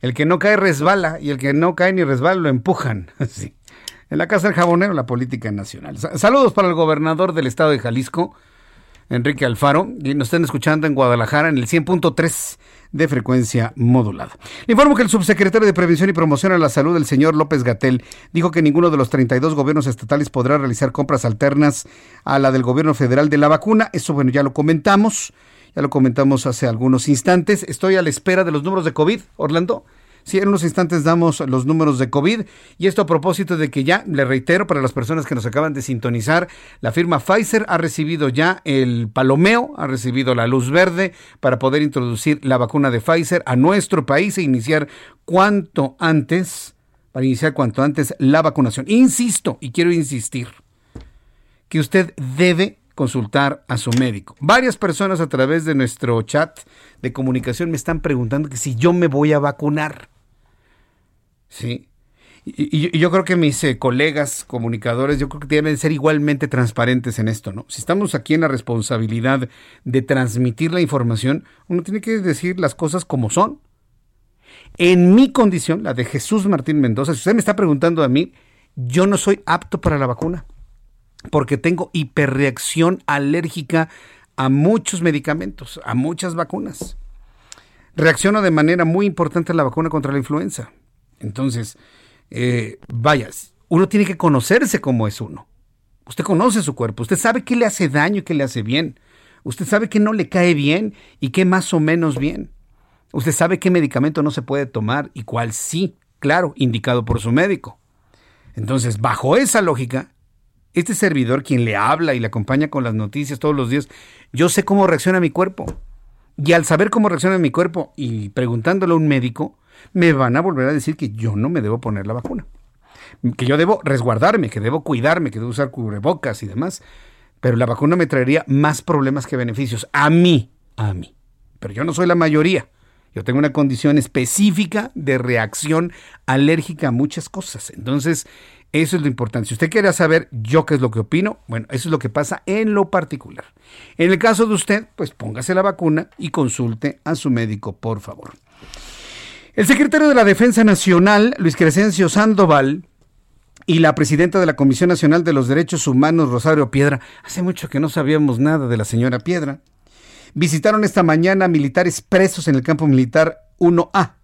El que no cae resbala y el que no cae ni resbala lo empujan. Sí. En la casa del jabonero, la política nacional. Saludos para el gobernador del estado de Jalisco, Enrique Alfaro, y nos están escuchando en Guadalajara en el 100.3 de frecuencia modulada. Le informo que el subsecretario de Prevención y Promoción a la Salud, el señor López Gatel, dijo que ninguno de los 32 gobiernos estatales podrá realizar compras alternas a la del gobierno federal de la vacuna. Eso, bueno, ya lo comentamos. Ya lo comentamos hace algunos instantes. Estoy a la espera de los números de COVID, Orlando. Sí, en unos instantes damos los números de COVID y esto a propósito de que ya, le reitero para las personas que nos acaban de sintonizar, la firma Pfizer ha recibido ya el palomeo, ha recibido la luz verde para poder introducir la vacuna de Pfizer a nuestro país e iniciar cuanto antes, para iniciar cuanto antes la vacunación. Insisto, y quiero insistir, que usted debe consultar a su médico. Varias personas a través de nuestro chat de comunicación me están preguntando que si yo me voy a vacunar. Sí. Y, yo creo que mis eh, colegas comunicadores, yo creo que deben ser igualmente transparentes en esto, ¿no? Si estamos aquí en la responsabilidad de transmitir la información, uno tiene que decir las cosas como son. En mi condición, la de Jesús Martín Mendoza, si usted me está preguntando a mí, yo no soy apto para la vacuna, porque tengo hiperreacción alérgica a muchos medicamentos, a muchas vacunas. Reacciono de manera muy importante a la vacuna contra la influenza. Entonces, eh, vayas, uno tiene que conocerse como es uno. Usted conoce su cuerpo, usted sabe qué le hace daño y qué le hace bien. Usted sabe qué no le cae bien y qué más o menos bien. Usted sabe qué medicamento no se puede tomar y cuál sí, claro, indicado por su médico. Entonces, bajo esa lógica, este servidor, quien le habla y le acompaña con las noticias todos los días, yo sé cómo reacciona mi cuerpo. Y al saber cómo reacciona mi cuerpo y preguntándole a un médico, me van a volver a decir que yo no me debo poner la vacuna. Que yo debo resguardarme, que debo cuidarme, que debo usar cubrebocas y demás. Pero la vacuna me traería más problemas que beneficios. A mí, a mí. Pero yo no soy la mayoría. Yo tengo una condición específica de reacción alérgica a muchas cosas. Entonces, eso es lo importante. Si usted quiere saber yo qué es lo que opino, bueno, eso es lo que pasa en lo particular. En el caso de usted, pues póngase la vacuna y consulte a su médico, por favor. El secretario de la Defensa Nacional, Luis Crescencio Sandoval, y la presidenta de la Comisión Nacional de los Derechos Humanos, Rosario Piedra, hace mucho que no sabíamos nada de la señora Piedra, visitaron esta mañana militares presos en el campo militar 1A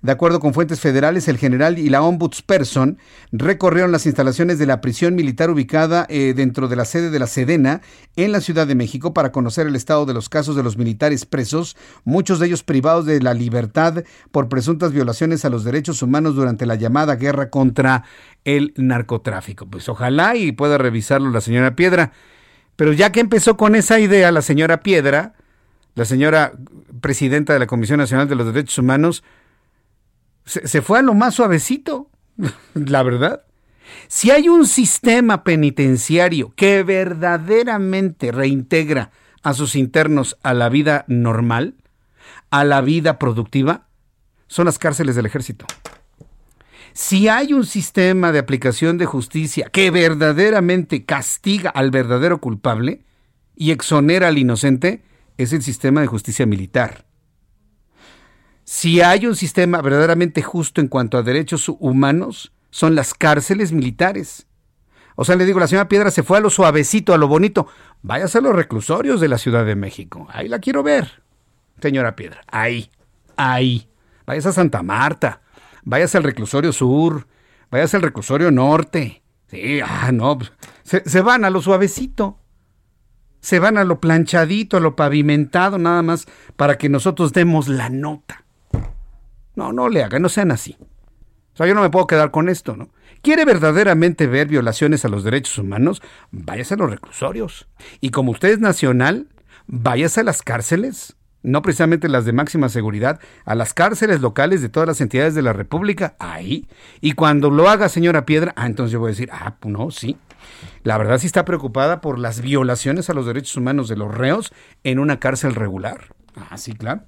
de acuerdo con fuentes federales, el general y la ombudsperson recorrieron las instalaciones de la prisión militar ubicada eh, dentro de la sede de la Sedena en la Ciudad de México para conocer el estado de los casos de los militares presos, muchos de ellos privados de la libertad por presuntas violaciones a los derechos humanos durante la llamada guerra contra el narcotráfico. Pues ojalá y pueda revisarlo la señora Piedra. Pero ya que empezó con esa idea la señora Piedra, la señora presidenta de la Comisión Nacional de los Derechos Humanos, se, fue a lo más suavecito, la verdad. Si hay un sistema penitenciario que verdaderamente reintegra a sus internos a la vida normal, a la vida productiva, son las cárceles del ejército. Si hay un sistema de aplicación de justicia que verdaderamente castiga al verdadero culpable y exonera al inocente, es el sistema de justicia militar. Si hay un sistema verdaderamente justo en cuanto a derechos humanos, son las cárceles militares. O sea, le digo, la señora Piedra se fue a lo suavecito, a lo bonito. Váyase a los reclusorios de la Ciudad de México. Ahí la quiero ver, señora Piedra. Ahí, ahí. Váyase a Santa Marta. Váyase al reclusorio sur. Váyase al reclusorio norte. Sí, ah, no. Se, se van a lo suavecito. Se van a lo planchadito, a lo pavimentado, nada más para que nosotros demos la nota. No, no le hagan, no sean así. O sea, yo no me puedo quedar con esto, ¿no? ¿Quiere verdaderamente ver violaciones a los derechos humanos? Váyase a los reclusorios. Y como usted es nacional, váyase a las cárceles, no precisamente las de máxima seguridad, a las cárceles locales de todas las entidades de la República, ahí. Y cuando lo haga, señora Piedra, ah, entonces yo voy a decir, ah, no, sí. La verdad sí está preocupada por las violaciones a los derechos humanos de los reos en una cárcel regular. Ah, sí, claro.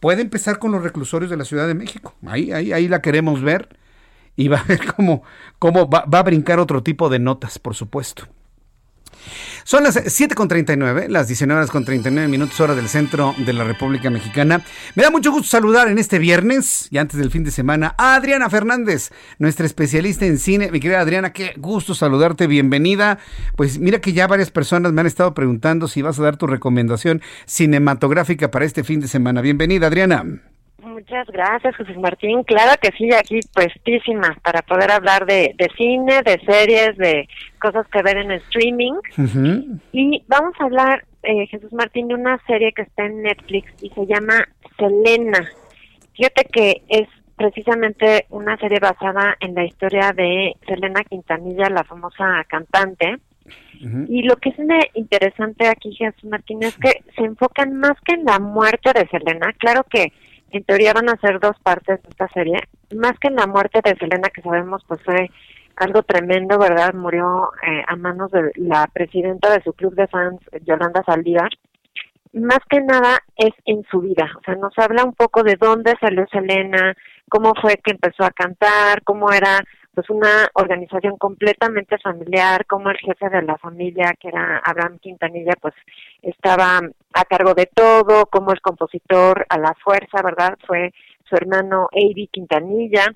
Puede empezar con los reclusorios de la Ciudad de México. Ahí, ahí, ahí la queremos ver. Y va a ver cómo, cómo va, va a brincar otro tipo de notas, por supuesto. Son las 7.39, las 19 horas con 39 minutos hora del centro de la República Mexicana. Me da mucho gusto saludar en este viernes y antes del fin de semana a Adriana Fernández, nuestra especialista en cine. Mi querida Adriana, qué gusto saludarte, bienvenida. Pues mira que ya varias personas me han estado preguntando si vas a dar tu recomendación cinematográfica para este fin de semana. Bienvenida, Adriana. Muchas gracias, José Martín. Claro que sí, aquí puestísima para poder hablar de, cine, de series, de cosas que ver en streaming. Y vamos a hablar, eh, Jesús Martín, de una serie que está en Netflix y se llama Selena. Fíjate que es precisamente una serie basada en la historia de Selena Quintanilla, la famosa cantante. Y lo que es interesante aquí, Jesús Martín, es que se enfocan más que en la muerte de Selena. Claro que en teoría van a ser dos partes de esta serie, más que en la muerte de Selena, que sabemos pues fue algo tremendo, ¿verdad? Murió eh, a manos de la presidenta de su club de fans, Yolanda Saldívar. Más que nada es en su vida, o sea, nos habla un poco de dónde salió Selena, cómo fue que empezó a cantar, cómo era pues una organización completamente familiar, cómo el jefe de la familia, que era Abraham Quintanilla, pues estaba a cargo de todo, cómo el compositor a la fuerza, ¿verdad? Fue su hermano Avi Quintanilla,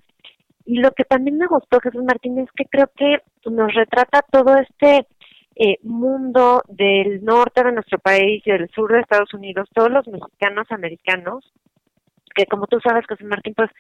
y lo que también me gustó, Jesús Martín, es que creo que nos retrata todo este eh, mundo del norte de nuestro país y del sur de Estados Unidos, todos los mexicanos americanos, que como tú sabes, Jesús Martín, pues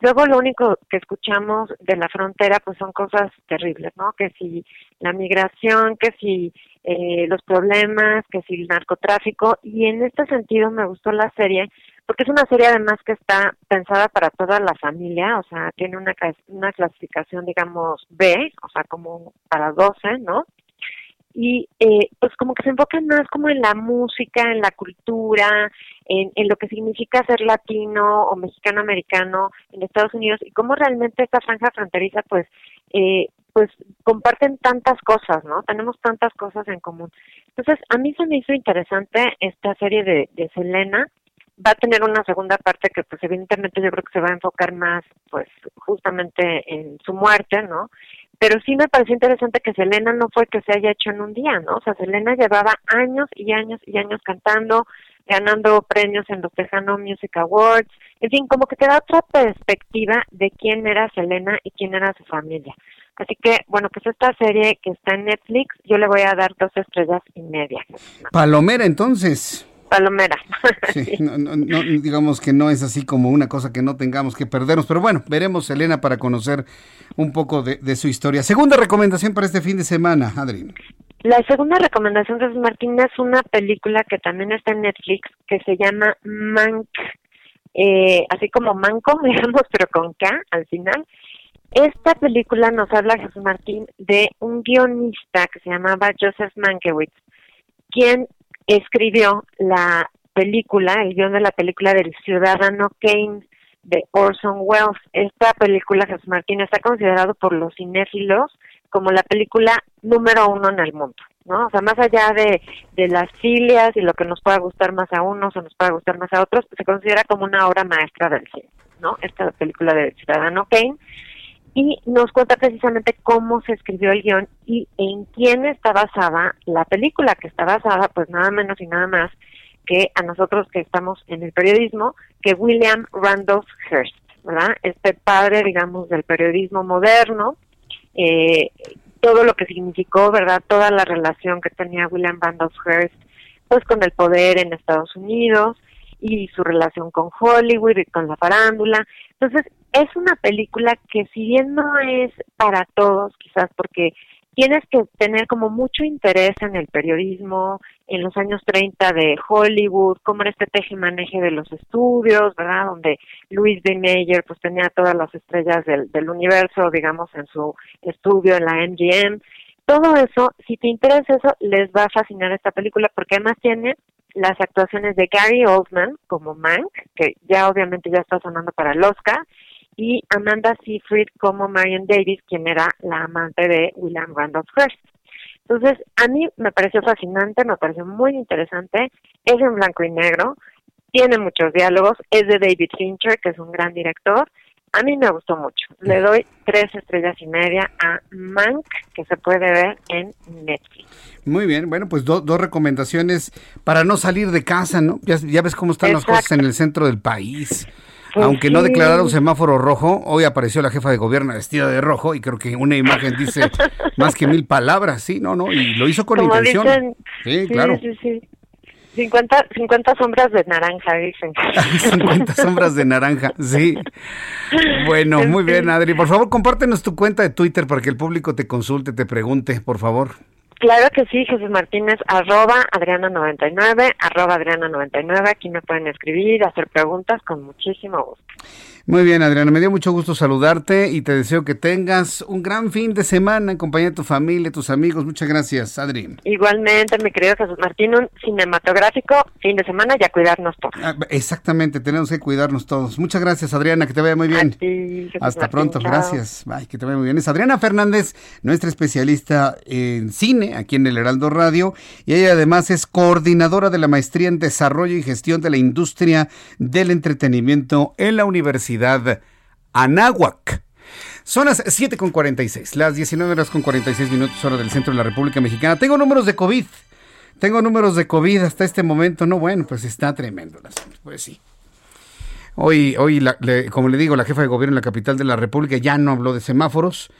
luego lo único que escuchamos de la frontera pues son cosas terribles, ¿no? Que si la migración, que si eh, los problemas, que si el narcotráfico, y en este sentido me gustó la serie porque es una serie además que está pensada para toda la familia, o sea, tiene una, una clasificación, digamos, B, o sea, como para 12, ¿no? Y eh, pues como que se enfoca más como en la música, en la cultura, en, en lo que significa ser latino o mexicano-americano en Estados Unidos y cómo realmente esta franja fronteriza pues eh, pues comparten tantas cosas, ¿no? Tenemos tantas cosas en común. Entonces, a mí se me hizo interesante esta serie de, de Selena, va a tener una segunda parte que pues evidentemente yo creo que se va a enfocar más pues justamente en su muerte, ¿no? Pero sí me pareció interesante que Selena no fue que se haya hecho en un día, ¿no? O sea, Selena llevaba años y años y años cantando, ganando premios en los Tejano Music Awards, en fin, como que te da otra perspectiva de quién era Selena y quién era su familia. Así que, bueno, pues esta serie que está en Netflix, yo le voy a dar dos estrellas y media. Palomera, entonces. Palomera. Sí, no, digamos que no es así como una cosa que no tengamos que perdernos, pero bueno, veremos Elena para conocer un poco de, su historia. Segunda recomendación para este fin de semana, Adri. La segunda recomendación de Martín es una película que también está en Netflix que se llama Mank, eh, así como Manco, digamos, pero con K al final. Esta película nos habla, Jesús Martín, de un guionista que se llamaba Joseph Mankiewicz, quien escribió la película, el guion de la película del Ciudadano Kane de Orson Welles. Esta película, Jesús Martín, está considerado por los cinéfilos como la película número uno en el mundo, ¿no? O sea, más allá de, de las filias y lo que nos pueda gustar más a unos o nos pueda gustar más a otros, se considera como una obra maestra del cine, ¿no? Esta película del Ciudadano Kane y nos cuenta precisamente cómo se escribió el guion y en quién está basada la película, que está basada pues nada menos y nada más que a nosotros que estamos en el periodismo, que William Randolph Hearst, ¿verdad? Este padre, digamos, del periodismo moderno, eh, todo lo que significó, ¿verdad? Toda la relación que tenía William Randolph Hearst, pues con el poder en Estados Unidos y su relación con Hollywood y con la farándula. Entonces, es una película que si bien no es para todos, quizás porque tienes que tener como mucho interés en el periodismo, en los años 30 de Hollywood, cómo era este teje-maneje de los estudios, ¿verdad? Donde Louis B. Mayer pues tenía todas las estrellas del, del universo, digamos, en su estudio en la MGM. Todo eso, si te interesa eso, les va a fascinar esta película porque además tiene las actuaciones de Gary Oldman como Mank, que ya obviamente ya está sonando para el Oscar, y Amanda Seyfried como Marion Davis, quien era la amante de William Randolph Hearst. Entonces, a mí me pareció fascinante, me pareció muy interesante, es en blanco y negro, tiene muchos diálogos, es de David Fincher, que es un gran director, a mí me gustó mucho. Le doy tres estrellas y media a Mank, que se puede ver en Netflix. Muy bien, bueno, pues dos recomendaciones para no salir de casa, ¿no? Ya, ya ves cómo están las cosas en el centro del país. Pues Aunque no declararon semáforo rojo, hoy apareció la jefa de gobierno vestida de rojo y creo que una imagen dice más que mil palabras, sí, no, no, y lo hizo con intención. sí, claro. Sí, sí. 50, 50 sombras de naranja, dicen. 50 sombras de naranja, sí. Bueno, muy bien, Adri. Por favor, compártenos tu cuenta de Twitter para que el público te consulte, te pregunte, por favor. Claro que sí, Jesús Martínez, arroba Adriana99, arroba Adriana99, aquí me pueden escribir, hacer preguntas con muchísimo gusto. Muy bien, Adriana, me dio mucho gusto saludarte y te deseo que tengas un gran fin de semana en compañía de tu familia, tus amigos. Muchas gracias, Adri. Igualmente, mi querido Jesús Martín, un cinematográfico fin de semana y a cuidarnos todos. Ah, exactamente, tenemos que cuidarnos todos. Muchas gracias, Adriana, que te vaya muy bien. Hasta pronto, gracias. Bye, que te vaya muy bien. Es Adriana Fernández, nuestra especialista en cine aquí en el Heraldo Radio y ella además es coordinadora de la maestría en desarrollo y gestión de la industria del entretenimiento en la Universidad Anáhuac. Son las 7 con 46, las 19 horas con 46 minutos hora del centro de la República Mexicana. Tengo números de COVID. Tengo números de COVID hasta este momento. No, bueno, pues está tremendo. Pues sí. Hoy, hoy como le digo, la jefa de gobierno en la capital de la República ya no habló de semáforos.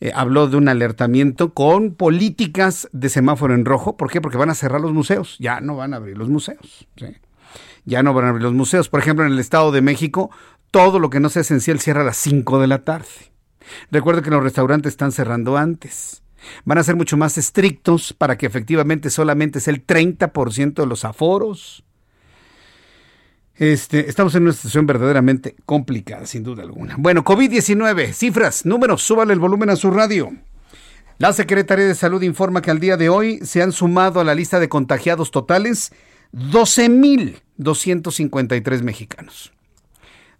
Eh, habló de un alertamiento con políticas de semáforo en rojo. ¿Por qué? Porque van a cerrar los museos. Ya no van a abrir los museos. Ya no van a abrir los museos. Por ejemplo, en el Estado de México, todo lo que no sea esencial cierra a las 5 de la tarde. Recuerda que los restaurantes están cerrando antes. Van a ser mucho más estrictos para que efectivamente solamente sea el 30% de los aforos. Este, estamos en una situación verdaderamente complicada, sin duda alguna. Bueno, COVID-19, cifras, números, súbale el volumen a su radio. La Secretaría de Salud informa que al día de hoy se han sumado a la lista de contagiados totales 12.253 mexicanos.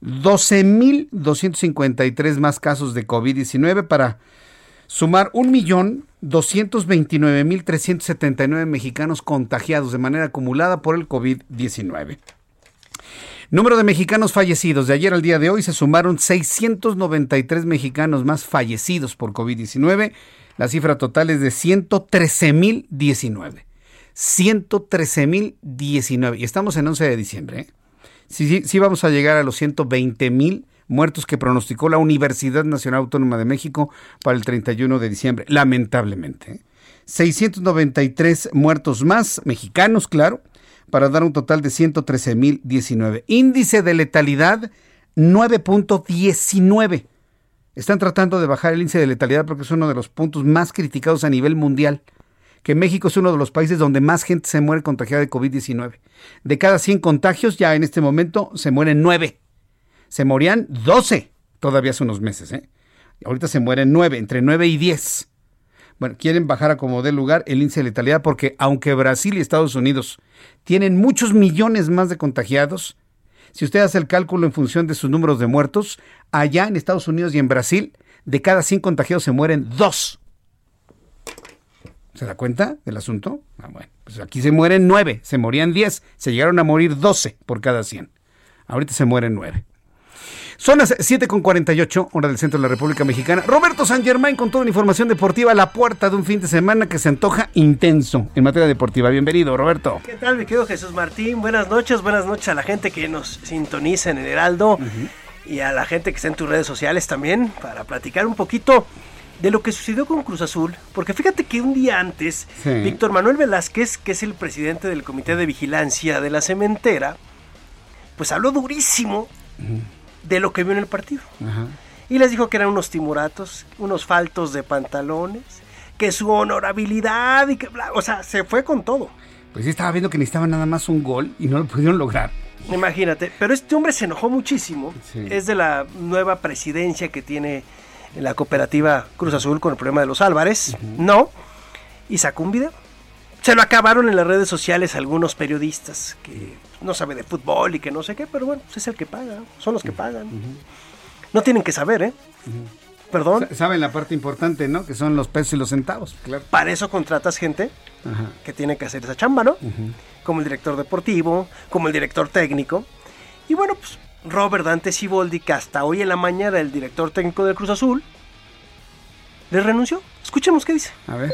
12.253 más casos de COVID-19 para sumar 1.229.379 mexicanos contagiados de manera acumulada por el COVID-19. Número de mexicanos fallecidos. De ayer al día de hoy se sumaron 693 mexicanos más fallecidos por COVID-19. La cifra total es de 113.019. 113.019. Y estamos en 11 de diciembre. ¿eh? Sí, sí, vamos a llegar a los 120 mil muertos que pronosticó la Universidad Nacional Autónoma de México para el 31 de diciembre, lamentablemente. 693 muertos más, mexicanos, claro, para dar un total de 113.019. Índice de letalidad 9.19. Están tratando de bajar el índice de letalidad porque es uno de los puntos más criticados a nivel mundial que México es uno de los países donde más gente se muere contagiada de COVID-19. De cada 100 contagios, ya en este momento se mueren 9. Se morían 12 todavía hace unos meses. ¿eh? Ahorita se mueren 9, entre 9 y 10. Bueno, quieren bajar a como dé lugar el índice de letalidad porque aunque Brasil y Estados Unidos tienen muchos millones más de contagiados, si usted hace el cálculo en función de sus números de muertos, allá en Estados Unidos y en Brasil, de cada 100 contagiados se mueren 2. ¿Se da cuenta del asunto? Ah, bueno, pues aquí se mueren nueve, se morían diez, se llegaron a morir doce por cada cien. Ahorita se mueren nueve. Son las 7.48, hora del centro de la República Mexicana. Roberto San Germán con toda la información deportiva a la puerta de un fin de semana que se antoja intenso en materia deportiva. Bienvenido, Roberto. ¿Qué tal, mi querido Jesús Martín? Buenas noches, buenas noches a la gente que nos sintoniza en el Heraldo y a la gente que está en tus redes sociales también para platicar un poquito de lo que sucedió con Cruz Azul, porque fíjate que un día antes, Víctor Manuel Velázquez, que es el presidente del Comité de Vigilancia de la Cementera, pues habló durísimo de lo que vio en el partido. Y les dijo que eran unos timoratos, unos faltos de pantalones, que su honorabilidad y que o sea, se fue con todo. Pues sí estaba viendo que necesitaban nada más un gol y no lo pudieron lograr. Imagínate, pero este hombre se enojó muchísimo. Es de la nueva presidencia que tiene en la cooperativa Cruz Azul con el problema de los Álvarez. No. Y sacó un video. Se lo acabaron en las redes sociales algunos periodistas que no sabe de fútbol y que no sé qué, pero bueno, pues es el que paga, son los que pagan. No tienen que saber, ¿eh? Perdón. Saben la parte importante, ¿no? Que son los pesos y los centavos. Claro. Para eso contratas gente que tiene que hacer esa chamba, ¿no? Como el director deportivo, como el director técnico. Y bueno, pues Robert Dante Siboldi, que hasta hoy en la mañana el director técnico del Cruz Azul, le renunció. Escuchemos qué dice. A ver.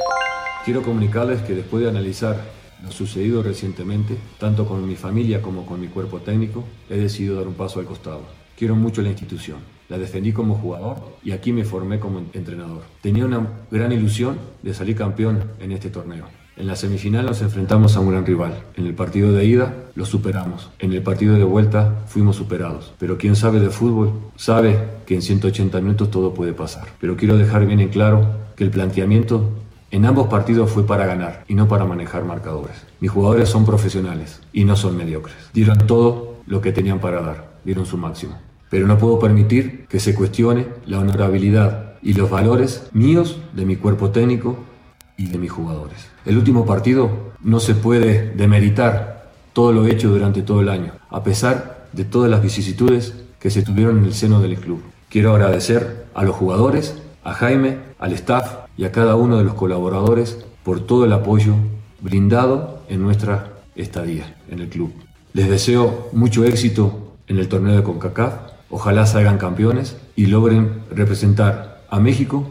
Quiero comunicarles que después de analizar lo sucedido recientemente, tanto con mi familia como con mi cuerpo técnico, he decidido dar un paso al costado. Quiero mucho la institución, la defendí como jugador y aquí me formé como entrenador. Tenía una gran ilusión de salir campeón en este torneo. En la semifinal nos enfrentamos a un gran rival. En el partido de ida lo superamos. En el partido de vuelta fuimos superados. Pero quien sabe de fútbol sabe que en 180 minutos todo puede pasar. Pero quiero dejar bien en claro que el planteamiento en ambos partidos fue para ganar y no para manejar marcadores. Mis jugadores son profesionales y no son mediocres. Dieron todo lo que tenían para dar. Dieron su máximo. pero no puedo permitir que se cuestione la honorabilidad y los valores míos, de mi cuerpo técnico y de mis jugadores. El último partido no se puede demeritar todo lo hecho durante todo el año, a pesar de todas las vicisitudes que se tuvieron en el seno del club. Quiero agradecer a los jugadores, a Jaime, al staff y a cada uno de los colaboradores por todo el apoyo brindado en nuestra estadía en el club. Les deseo mucho éxito en el torneo de CONCACAF, ojalá salgan campeones y logren representar a México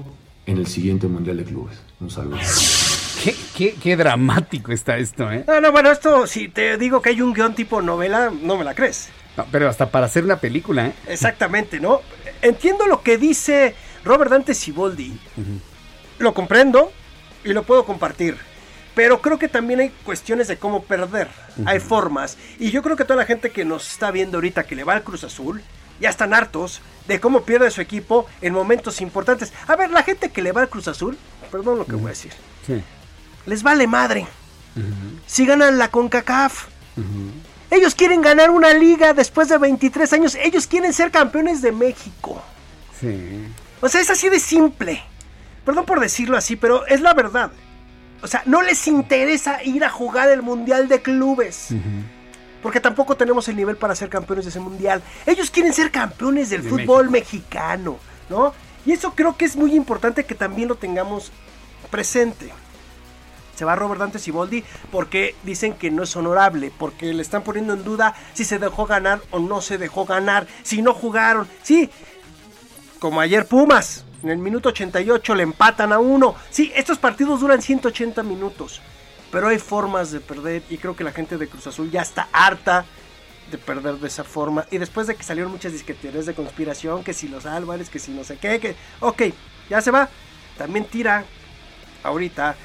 en el siguiente Mundial de Clubes. Un saludo. Qué, qué, dramático está esto, ¿eh? No, no, bueno, esto, si te digo que hay un guion tipo novela, no me la crees. No, pero hasta para hacer una película, ¿eh? Exactamente, ¿no? Entiendo lo que dice Robert Dante Siboldi. Lo comprendo y lo puedo compartir. Pero creo que también hay cuestiones de cómo perder. Hay formas. Y yo creo que toda la gente que nos está viendo ahorita que le va al Cruz Azul, ya están hartos de cómo pierde su equipo en momentos importantes. A ver, la gente que le va al Cruz Azul, perdón lo que voy a decir, les vale madre. Si ganan la CONCACAF. Ellos quieren ganar una liga después de 23 años. Ellos quieren ser campeones de México. Sí. O sea, es así de simple. Perdón por decirlo así, pero es la verdad. O sea, no les interesa ir a jugar el Mundial de Clubes. Porque tampoco tenemos el nivel para ser campeones de ese mundial. Ellos quieren ser campeones del fútbol mexicano, ¿no? Y eso creo que es muy importante que también lo tengamos presente. Se va Robert Dante Siboldi porque dicen que no es honorable, porque le están poniendo en duda si se dejó ganar o no se dejó ganar, si no jugaron. Sí, como ayer Pumas, en el minuto 88 le empatan a uno. Sí, estos partidos duran 180 minutos. Pero hay formas de perder y creo que la gente de Cruz Azul ya está harta de perder de esa forma. Y después de que salieron muchas disqueterías de conspiración, que si los Álvarez, que si no sé qué, que... Ok, ya se va. También tira ahorita.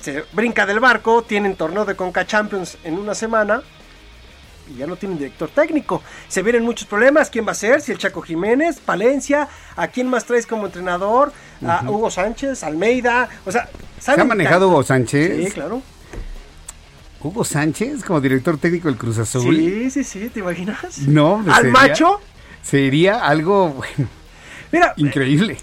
Se brinca del barco, tienen torneo de Conca Champions en una semana y ya no tienen director técnico. Se vienen muchos problemas. ¿Quién va a ser? Si el Chaco Jiménez, Palencia, ¿a quién más traes como entrenador? A Hugo Sánchez, Almeida. O sea, ¿se ha manejado Hugo Sánchez? Sí, claro. Hugo Sánchez como director técnico del Cruz Azul. Sí, sí, sí, ¿te imaginas? No, ¿Al macho? Sería algo bueno, Mira, increíble.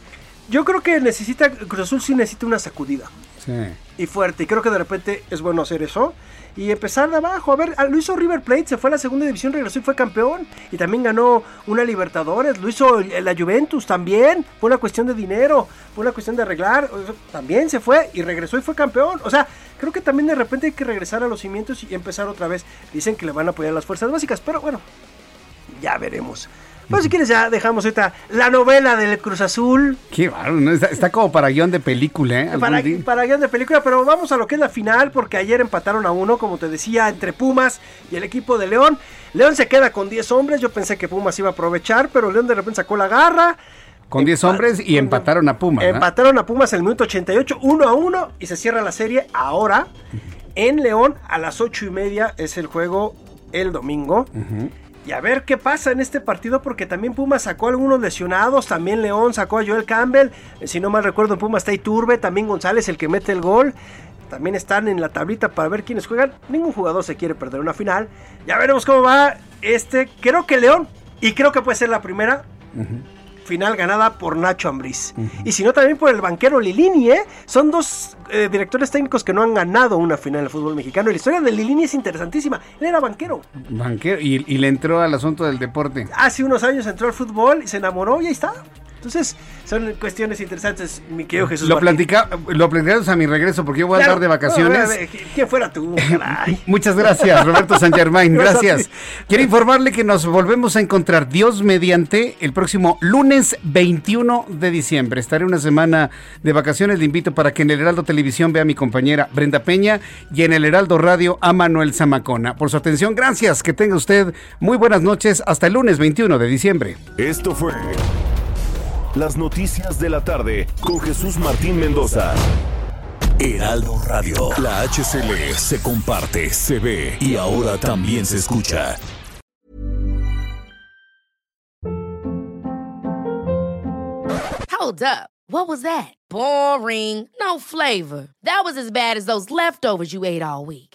Yo creo que necesita, Cruz Azul sí necesita una sacudida. Sí. Y fuerte. Y creo que de repente es bueno hacer eso. Y empezar de abajo. A ver, lo hizo River Plate, se fue a la segunda división, regresó y fue campeón. Y también ganó una Libertadores. Lo hizo la Juventus también. Fue una cuestión de dinero. Fue una cuestión de arreglar. También se fue y regresó y fue campeón. O sea, creo que también de repente hay que regresar a los cimientos y empezar otra vez. Dicen que le van a apoyar las fuerzas básicas. Pero bueno, ya veremos. Pero si quieres ya dejamos esta la novela del Cruz Azul. Qué bárbaro, ¿no? está, está, como para guion de película, ¿eh? Para, para, guion de película, pero vamos a lo que es la final, porque ayer empataron a uno, como te decía, entre Pumas y el equipo de León. León se queda con 10 hombres, yo pensé que Pumas iba a aprovechar, pero León de repente sacó la garra. Con 10 hombres y empataron a Pumas. Empataron a Pumas en el minuto 88, 1 a 1, y se cierra la serie ahora. En León, a las 8 y media es el juego el domingo. Uh -huh. Y a ver qué pasa en este partido, porque también Pumas sacó a algunos lesionados, también León sacó a Joel Campbell, si no mal recuerdo en Pumas está Iturbe, también González el que mete el gol, también están en la tablita para ver quiénes juegan, ningún jugador se quiere perder una final, ya veremos cómo va este, creo que León, y creo que puede ser la primera, uh final ganada por Nacho Ambriz. Uh -huh. Y si no, también por el banquero Lilini, ¿eh? Son dos eh, directores técnicos que no han ganado una final del fútbol mexicano. Y la historia de Lilini es interesantísima. Él era banquero. Banquero, y, y, le entró al asunto del deporte. Hace unos años entró al fútbol y se enamoró y ahí está. Entonces, son cuestiones interesantes, mi querido Jesús. Lo, platica, lo platicamos a mi regreso porque yo voy claro, a andar de vacaciones. ¿Quién fuera tú? Muchas gracias, Roberto San Germain. Gracias. Quiero informarle que nos volvemos a encontrar Dios mediante el próximo lunes 21 de diciembre. Estaré una semana de vacaciones. Le invito para que en el Heraldo Televisión vea a mi compañera Brenda Peña y en el Heraldo Radio a Manuel Zamacona. Por su atención, gracias. Que tenga usted muy buenas noches. Hasta el lunes 21 de diciembre. Esto fue. Las noticias de la tarde con Jesús Martín Mendoza. Heraldo Radio. La HCL se comparte, se ve y ahora también se escucha. Hold up. What was that? Boring. No flavor. That was as bad as those leftovers you ate all week.